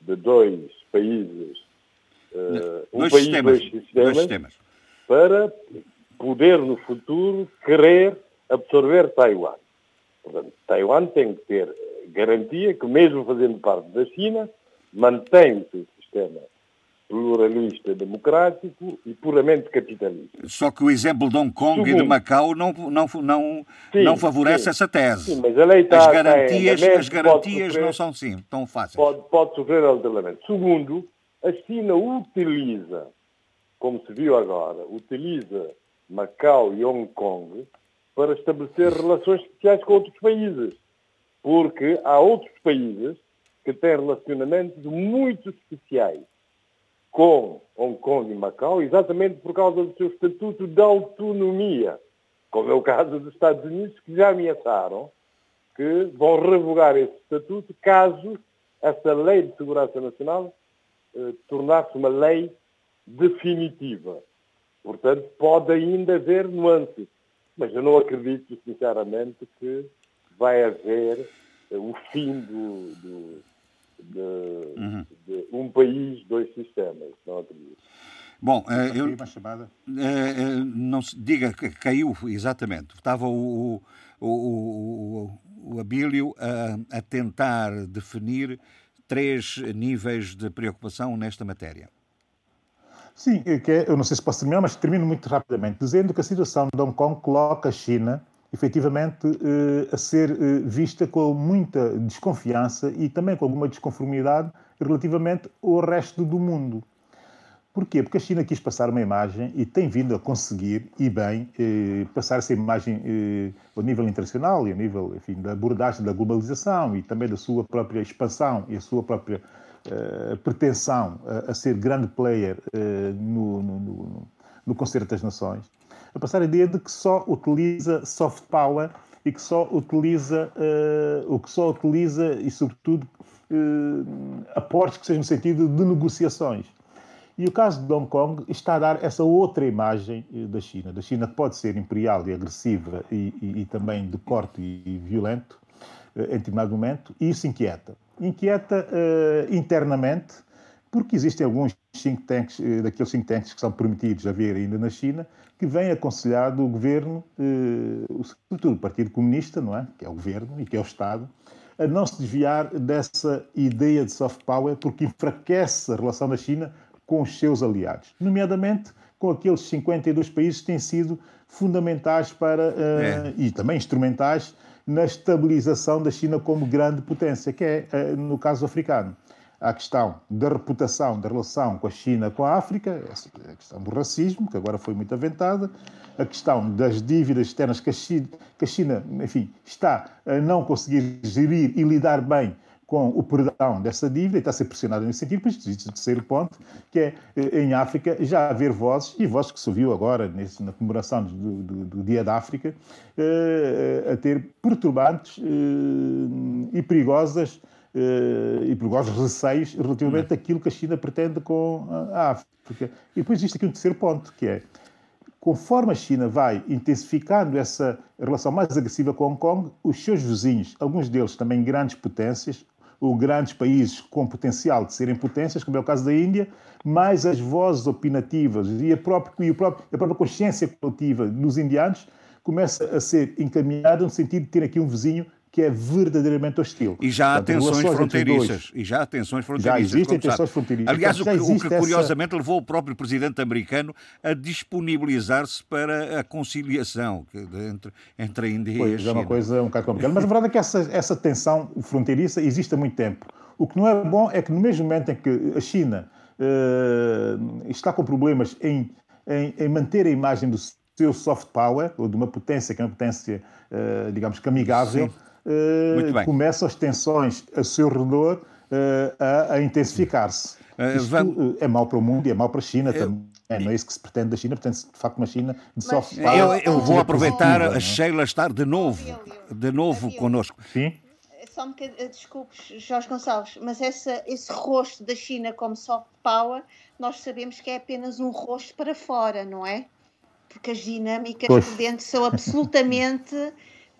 de dois países, uh, um dois país, sistemas, dois sistemas, dois sistemas, para poder no futuro querer absorver Taiwan. Portanto, Taiwan tem que ter garantia que, mesmo fazendo parte da China, mantém o seu sistema pluralista democrático e puramente capitalista. Só que o exemplo de Hong Kong Segundo, e de Macau não, não, não, sim, não favorece sim, essa tese. Sim, mas a lei está, as garantias, as garantias sofrer, não são sim, tão fáceis. Pode, pode sofrer alteramento. Segundo, a China utiliza, como se viu agora, utiliza Macau e Hong Kong para estabelecer relações especiais com outros países. Porque há outros países que têm relacionamentos muito especiais com Hong Kong e Macau, exatamente por causa do seu estatuto de autonomia, como é o caso dos Estados Unidos, que já ameaçaram que vão revogar esse estatuto caso essa lei de segurança nacional eh, tornasse uma lei definitiva. Portanto, pode ainda haver nuances, mas eu não acredito, sinceramente, que vai haver eh, o fim do, do de, uhum. de, um país, dois sistemas, não acredito. Bom, uh, eu, uh, não se, diga que caiu, exatamente. Estava o, o, o, o Abílio a, a tentar definir três níveis de preocupação nesta matéria. Sim, é, eu não sei se posso terminar, mas termino muito rapidamente, dizendo que a situação de Hong Kong coloca a China efetivamente eh, a ser eh, vista com muita desconfiança e também com alguma desconformidade relativamente ao resto do mundo. Porquê? Porque a China quis passar uma imagem e tem vindo a conseguir, e bem, eh, passar essa imagem eh, ao nível internacional e ao nível enfim, da abordagem da globalização e também da sua própria expansão e a sua própria eh, pretensão a, a, ser grande player eh, no, no, no, no Concerto das Nações a passar a ideia de que só utiliza soft power e que só utiliza, uh, o que só utiliza e, sobretudo, uh, aportes que sejam no sentido de negociações. E o caso de Hong Kong está a dar essa outra imagem eh, da China. Da China que pode ser imperial e agressiva e, e, e também de corte e, violento uh, em determinado momento, e isso inquieta. Inquieta internamente, porque existem alguns think tanks, daqueles think tanks que são permitidos a haver ainda na China, que vem aconselhado o governo, eh, sobretudo o Partido Comunista, não é? que é o governo e que é o Estado, a não se desviar dessa ideia de soft power, porque enfraquece a relação da China com os seus aliados, nomeadamente com aqueles 52 países que têm sido fundamentais para uh, é. e também instrumentais na estabilização da China como grande potência, que é no caso africano a questão da reputação da relação com a China, com a África, a questão do racismo, que agora foi muito aventada, a questão das dívidas externas que a China, que a China enfim, está a não conseguir gerir e lidar bem com o perdão dessa dívida e está a ser pressionada nesse sentido. Depois existe o terceiro ponto, que é eh, em África já haver vozes, e vozes que se ouviu agora nesse, na comemoração do, do, do, Dia da África, eh, a ter perturbantes eh, e perigosas e por causa receios relativamente àquilo que a China pretende com a África. E depois existe aqui um terceiro ponto, que é conforme a China vai intensificando essa relação mais agressiva com Hong Kong, os seus vizinhos, alguns deles também grandes potências, ou grandes países com potencial de serem potências, como é o caso da Índia, mais as vozes opinativas e a própria, e a própria, a própria consciência coletiva dos indianos começa a ser encaminhada no sentido de ter aqui um vizinho que é verdadeiramente hostil. E já há tensões fronteiriças. E já há tensões fronteiriças. Já existem tensões fronteiriças. Aliás, o que, o que curiosamente essa... levou o próprio presidente americano a disponibilizar-se para a conciliação entre, entre a Índia pois, e a China. é uma coisa um bocado complicada. Mas a verdade é que essa, essa tensão fronteiriça existe há muito tempo. O que não é bom é que no mesmo momento em que a China uh, está com problemas em, em, em manter a imagem do seu soft power, ou de uma potência que é uma potência, uh, digamos, amigável, uh, começam as tensões a seu redor uh, a, a intensificar-se. Isto vamos... é mau para o mundo e é mau para a China também. É, não é isso que se pretende da China, pretende-se de facto uma China de soft power. Eu, eu vou aproveitar a Sheila estar de novo, de novo connosco. Sim? Só um bocadinho, desculpes, Jorge Gonçalves, mas essa, esse rosto da China como soft power, nós sabemos que é apenas um rosto para fora, não é? Porque as dinâmicas pois. por dentro são absolutamente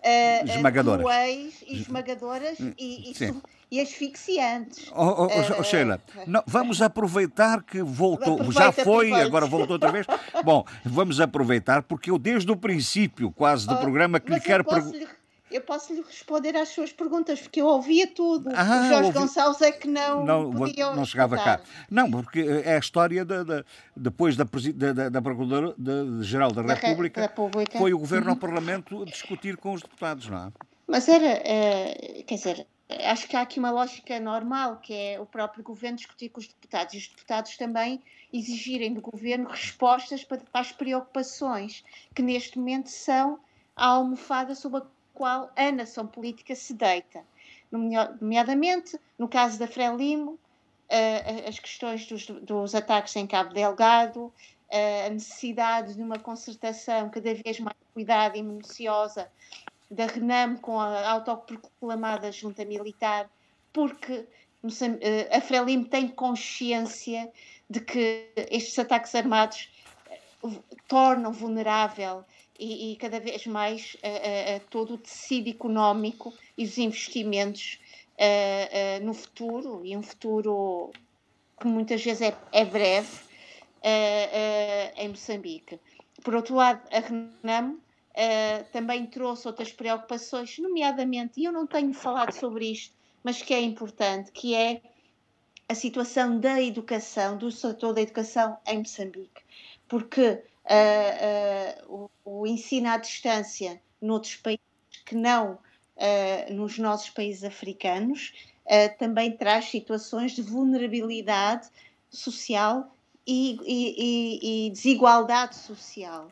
uh, esmagadoras. cruéis e esmagadoras e, e, e asfixiantes. Oh, oh, oh, Sheila, não, vamos aproveitar que voltou, Aproveita, já foi, aproveita. agora voltou outra vez. Bom, vamos aproveitar porque eu desde o princípio quase do oh, programa que lhe quero perguntar eu posso lhe responder às suas perguntas, porque eu ouvia tudo. Ah, o Jorge ouvi... Gonçalves é que não Não, não chegava cá. Não, porque é a história de, de, depois da, da, da Procuradora-Geral da, da, República, República, foi o Governo uhum. ao Parlamento discutir com os deputados, não é? Mas era, é, quer dizer, acho que há aqui uma lógica normal, que é o próprio Governo discutir com os deputados e os deputados também exigirem do Governo respostas para, para as preocupações que neste momento são a almofada sob a qual a nação política se deita. Nomeadamente, no caso da Frelimo, as questões dos, dos ataques em Cabo Delgado, a necessidade de uma concertação cada vez mais cuidada e minuciosa da RENAM com a autoproclamada junta militar, porque a Frelimo tem consciência de que estes ataques armados tornam vulnerável e, e cada vez mais a, todo o tecido económico e os investimentos no futuro, e um futuro que muitas vezes é, é breve, em Moçambique. Por outro lado, a RENAM também trouxe outras preocupações, nomeadamente, e eu não tenho falado sobre isto, mas que é importante, que é a situação da educação, do setor da educação em Moçambique. Porque uh, o, o, ensino à distância noutros países que não nos nossos países africanos também traz situações de vulnerabilidade social e, e, e desigualdade social.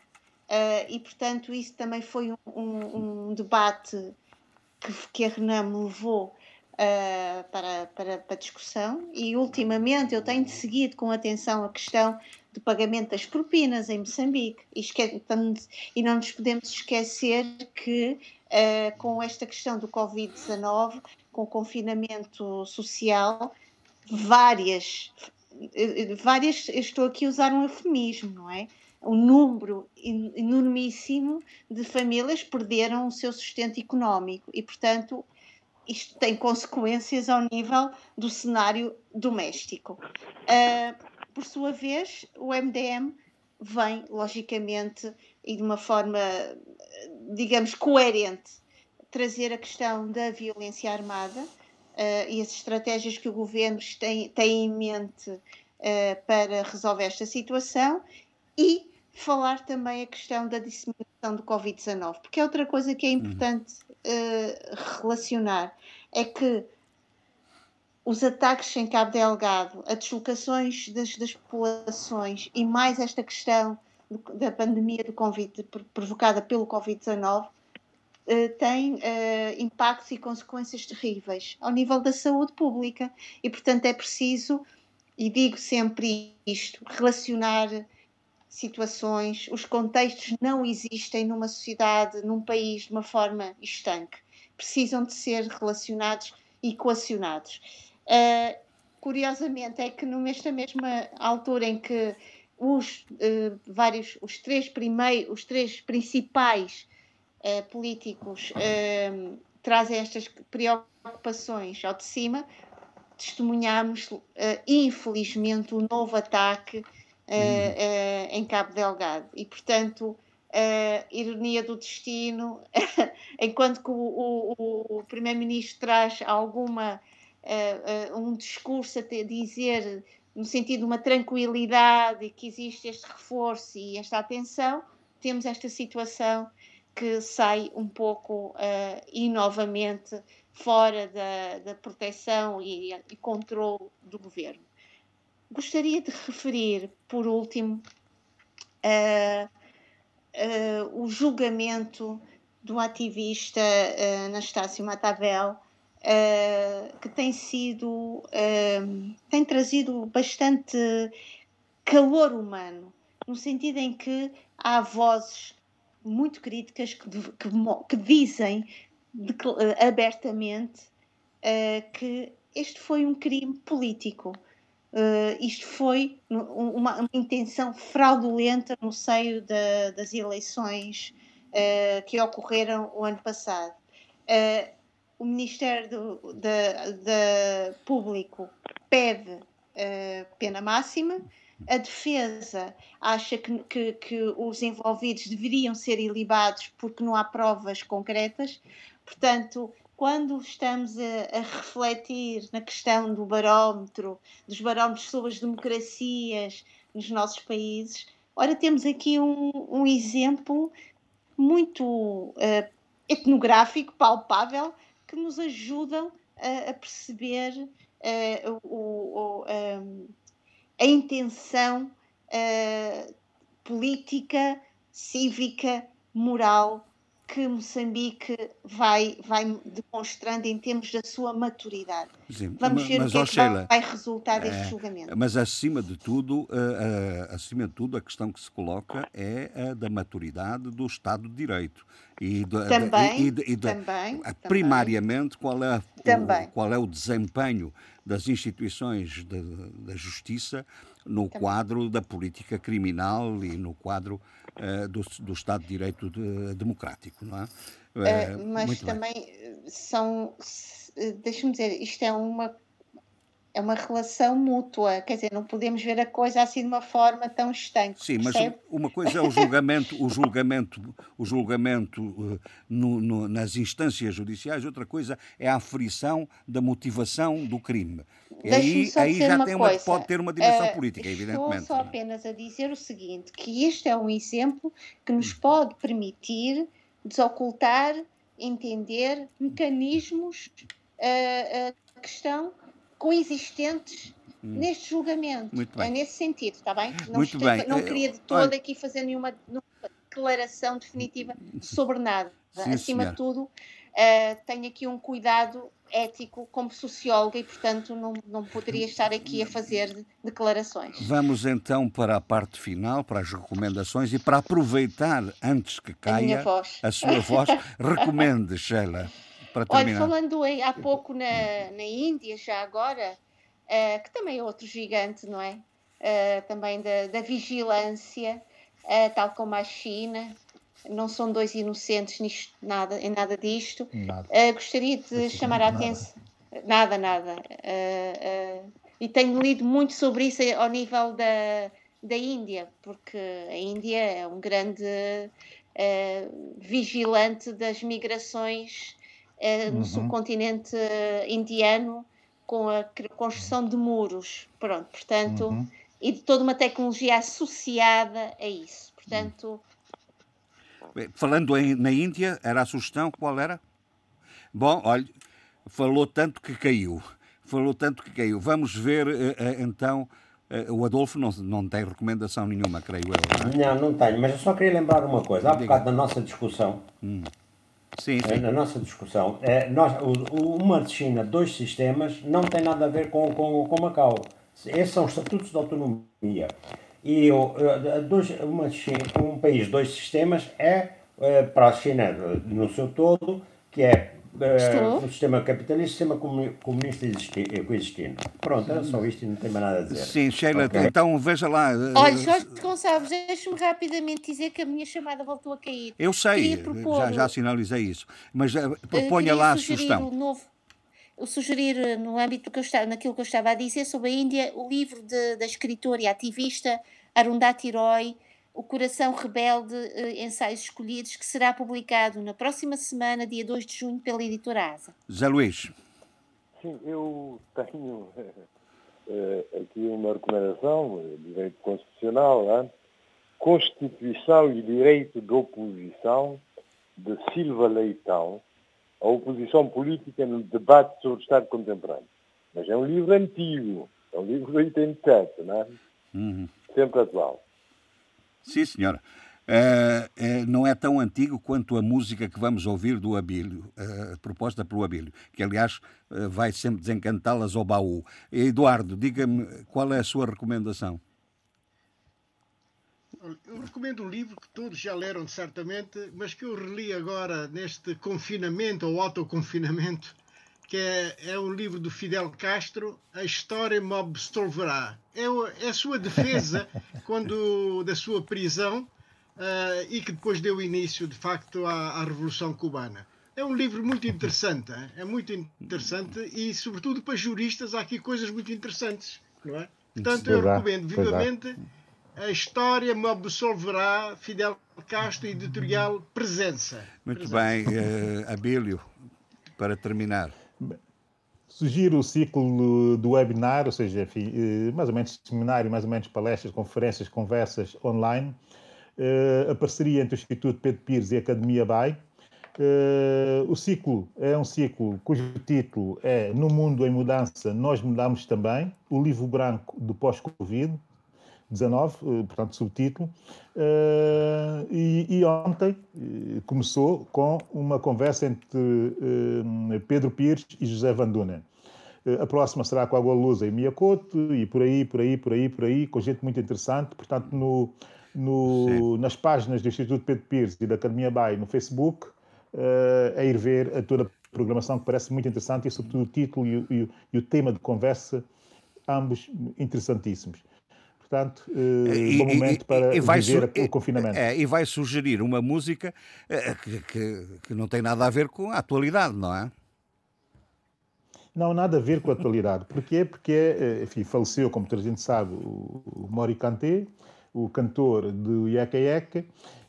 e, portanto, isso também foi um, um, um debate que, que a Renam levou Uh, para, para, para discussão e ultimamente eu tenho seguido com atenção a questão do pagamento das propinas em Moçambique. E, esque... e não nos podemos esquecer que, uh, com esta questão do Covid-19, com o confinamento social, várias, várias, estou aqui a usar um eufemismo, não é? Um número enormíssimo de famílias perderam o seu sustento económico e, portanto, isto tem consequências ao nível do cenário doméstico. Uh, por sua vez, o MDM vem, logicamente, e de uma forma, digamos, coerente, trazer a questão da violência armada uh, e as estratégias que o governo tem, tem em mente uh, para resolver esta situação e falar também a questão da disseminação do Covid-19, porque é outra coisa que é importante uh, relacionar, é que os ataques em Cabo Delgado, as deslocações das, das populações e mais esta questão da pandemia do COVID, provocada pelo Covid-19, uh, tem uh, impactos e consequências terríveis ao nível da saúde pública. E, portanto, é preciso, e digo sempre isto, relacionar situações, os contextos não existem numa sociedade, num país, de uma forma estanque. Precisam de ser relacionados e equacionados. Uh, curiosamente, é que nesta mesma altura em que os uh, vários, os três primeiros, os três principais uh, políticos uh, trazem estas preocupações ao de cima, testemunhamos, infelizmente, um novo ataque uhum. em Cabo Delgado. E, portanto, ironia do destino, enquanto que o, o, o Primeiro-Ministro traz alguma um discurso a dizer no sentido de uma tranquilidade que existe este reforço e esta atenção, temos esta situação que sai um pouco uh, e novamente fora da, da proteção e, e controle do governo. Gostaria de referir, por último, uh, uh, o julgamento do ativista uh, Anastácio Matavel, uh, que tem sido, uh, tem trazido bastante calor humano, no sentido em que há vozes muito críticas que, que, que dizem de, uh, abertamente que este foi um crime político. Uh, isto foi uma, uma, intenção fraudulenta no seio da, das eleições uh, que ocorreram o ano passado. Uh, o Ministério do, Público pede uh, pena máxima, a defesa acha que, que, que, os envolvidos deveriam ser ilibados porque não há provas concretas. Portanto, quando estamos a, a refletir na questão do barómetro, dos barómetros sobre as democracias nos nossos países, ora, temos aqui um, um exemplo muito uh, etnográfico, palpável, que nos ajudam a, a perceber uh, o, o, um, a intenção uh, política, cívica, moral que Moçambique vai, vai demonstrando em termos da sua maturidade. Sim, Vamos ver mas, o que, é que Sheila, vai resultar deste é, julgamento. Mas acima de tudo, uh, uh, acima de tudo, a questão que se coloca é a da maturidade do Estado de Direito. E de, também, e de, e de, também, primariamente, qual é, o, qual é o desempenho das instituições da justiça no também. quadro da política criminal e no quadro uh, do, do, Estado de Direito de, democrático, não é? Uh, mas também bem. são, deixa-me dizer, isto é uma é uma relação mútua, quer dizer, não podemos ver a coisa assim de uma forma tão estanque. Sim, percebe? mas uma coisa é o julgamento, o julgamento, o julgamento uh, no, no, nas instâncias judiciais, outra coisa é a aferição da motivação do crime. Aí, aí já tem uma, pode ter uma dimensão uh, política, evidentemente. Estou só é? apenas a dizer o seguinte, que este é um exemplo que nos hum. pode permitir desocultar, entender mecanismos uh, uh, que estão coexistentes hum. neste julgamento. É nesse sentido, está bem? Não, Muito bem. não queria de todo aqui fazer nenhuma, nenhuma declaração definitiva sobre nada. Sim, Acima senhora. de tudo, uh, tenho aqui um cuidado ético como socióloga e, portanto, não, não poderia estar aqui a fazer declarações. Vamos então para a parte final, para as recomendações e para aproveitar, antes que caia a, a sua voz, recomende, Sheila para terminar. Olha, falando em, há pouco na, na Índia, já agora, uh, que também é outro gigante, não é? Uh, também da, da vigilância, uh, tal como a China, não são dois inocentes nisto, nada, em nada disto. Nada. gostaria de chamar a atenção. Nada, nada. e tenho lido muito sobre isso ao nível da, da Índia, porque a Índia é um grande vigilante das migrações uh, no uhum. subcontinente indiano com a construção de muros. Pronto, portanto, uhum. e de toda uma tecnologia associada a isso. Portanto. Falando em, na Índia, era a sugestão, qual era? Bom, olha, falou tanto que caiu. Falou tanto que caiu. Vamos ver uh, então. O Adolfo não, não tem recomendação nenhuma, creio eu. Não, é? não, não tenho, mas eu só queria lembrar uma coisa. Há bocado da nossa discussão, hum. Sim, sim. Na nossa discussão, é, nós, o, uma de China, dois sistemas, não tem nada a ver com, com, com Macau. Esses são estatutos de autonomia. E o, dois, uma China, um país, dois sistemas, é, é para a China no seu todo, que é uh, um sistema capitalista e sistema comunista eh, coexistindo. Pronto, era só isto e não tem mais nada a dizer. Sim, Sheila, okay. então veja lá. Olha, Jorge Gonçalves, deixe-me rapidamente dizer que a minha chamada voltou a cair. Eu sei, propor, já, já sinalizei isso. Mas uh, proponha lá a sugestão. Um novo, sugerir no âmbito que eu estava, naquilo que eu estava a dizer sobre a Índia, o livro de, da escritora e ativista Arundhati Roy, O Coração Rebelde, eh, Ensaios Escolhidos, que será publicado na próxima semana, dia 2 de junho, pela editora Asa. Zé Luís. Sim, eu tenho uh, aqui uma recomendação, uh, direito constitucional, né? Constituição e Direito de Oposição, de Silva Leitão, a oposição política no debate sobre o Estado contemporâneo. Mas é um livro antigo, é um livro de 87, não é? Uhum. Sempre atual. Sim, senhora. Uh, uh, não é tão antigo quanto a música que vamos ouvir do Abílio, uh, proposta pelo Abílio, que aliás vai sempre desencantá-las ao baú. Eduardo, diga-me qual é a sua recomendação? Eu recomendo um livro que todos já leram certamente, mas que eu reli agora neste confinamento ou autoconfinamento, que é, é um livro do Fidel Castro, A História me absolverá. É, é a sua defesa quando da sua prisão uh, e que depois deu início, de facto, à, à Revolução Cubana. É um livro muito interessante, é muito interessante e, sobretudo, para juristas há aqui coisas muito interessantes, não é? Portanto, eu recomendo vivamente a história me absolverá Fidel Castro, editorial Presença. Muito Presença. bem, uh, Abílio, para terminar. Sugiro o ciclo do webinar, ou seja, eh, mais ou menos seminário, mais ou menos palestras, conferências, conversas online. Uh, a parceria entre o Instituto Pedro Pires e a Academia BAI. Uh, o ciclo é um ciclo cujo título é No Mundo em Mudança, Nós Mudamos Também, o livro branco do pós-Covid, 19, eh, portanto, subtítulo. Uh, e, e, ontem uh, começou com uma conversa entre uh, Pedro Pires e José Van Dunen. a próxima será com a Lusa e Miyakoto, e por aí, por aí, por aí, por aí, com gente muito interessante. Portanto, no, no nas páginas do Instituto Pedro Pires e da Academia Bay no Facebook, a ir ver a toda a programação que parece muito interessante e, sobretudo, o título e, e, e o tema de conversa, ambos interessantíssimos. Portanto, uh, bom momento para e, e vai viver o confinamento. É, e vai sugerir uma música uh, que, que, que, não tem nada a ver com a atualidade, não é? Não, nada a ver com a atualidade. Porquê? Porque, eh, enfim, faleceu, como toda a gente sabe, o, o Mori Kanté, o cantor do Yaka Yaka,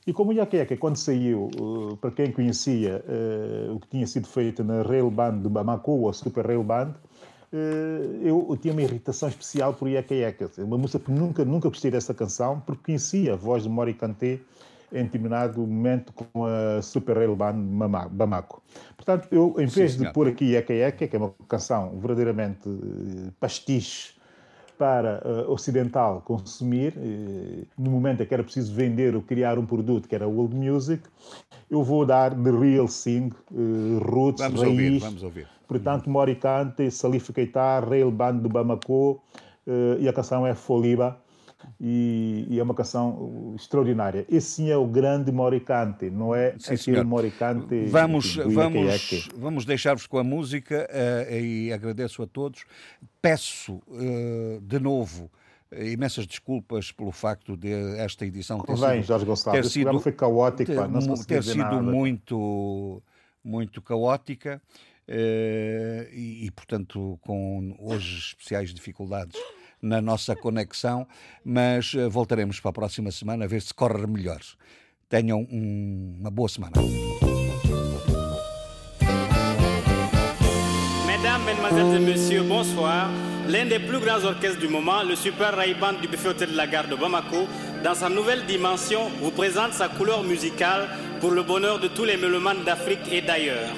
e como o Yaka Yaka, quando saiu, para quem conhecia o que tinha sido feito na Rail Band de Bamako, ou Super Rail Band, eh, eu, tinha uma irritação especial por Yeka Yeka. Uma música que nunca, nunca gostei dessa canção, porque conhecia a voz de Mori Kanté em determinado momento com a Super Rail Band Bamako. Portanto, eu, em vez Sim, de pôr aqui Yeka Yeka, que é uma canção verdadeiramente eh, pastiche para uh, ocidental consumir, uh, no momento em que era preciso vender ou criar um produto que era world music, eu vou dar The Real Thing, uh, Roots, vamos Raiz. Ouvir, vamos ouvir. Portanto, Moricante, Salif Keita, Rail Band de Bamako, uh, e a canção é Foliba, e, e, é uma canção extraordinária. Esse sim é o grande Moricante, não é sim, aquele senhor. Moricante. Vamos, vamos, vamos deixar-vos com a música uh, e agradeço a todos. Peço uh, de novo imensas desculpas pelo facto de esta edição ter sido, Jorge Gonçalves, ter sido, foi caótico, ter, não ter sido nada. muito muito caótica. Eh, e, e, portanto, com hoje especiais dificuldades na nossa conexão, mas eh, voltaremos para a próxima semana a ver se corre melhor. Tenham um, uma boa semana. Mesdames, Mesdemoiselles et Messieurs, bonsoir. L'un des plus grands orchestres du moment, le Super Ray du Buffet Hôtel de la Gare de Bamako, dans sa nouvelle dimension, vous présente sa couleur musicale pour le bonheur de tous les mélomanes d'Afrique et d'ailleurs.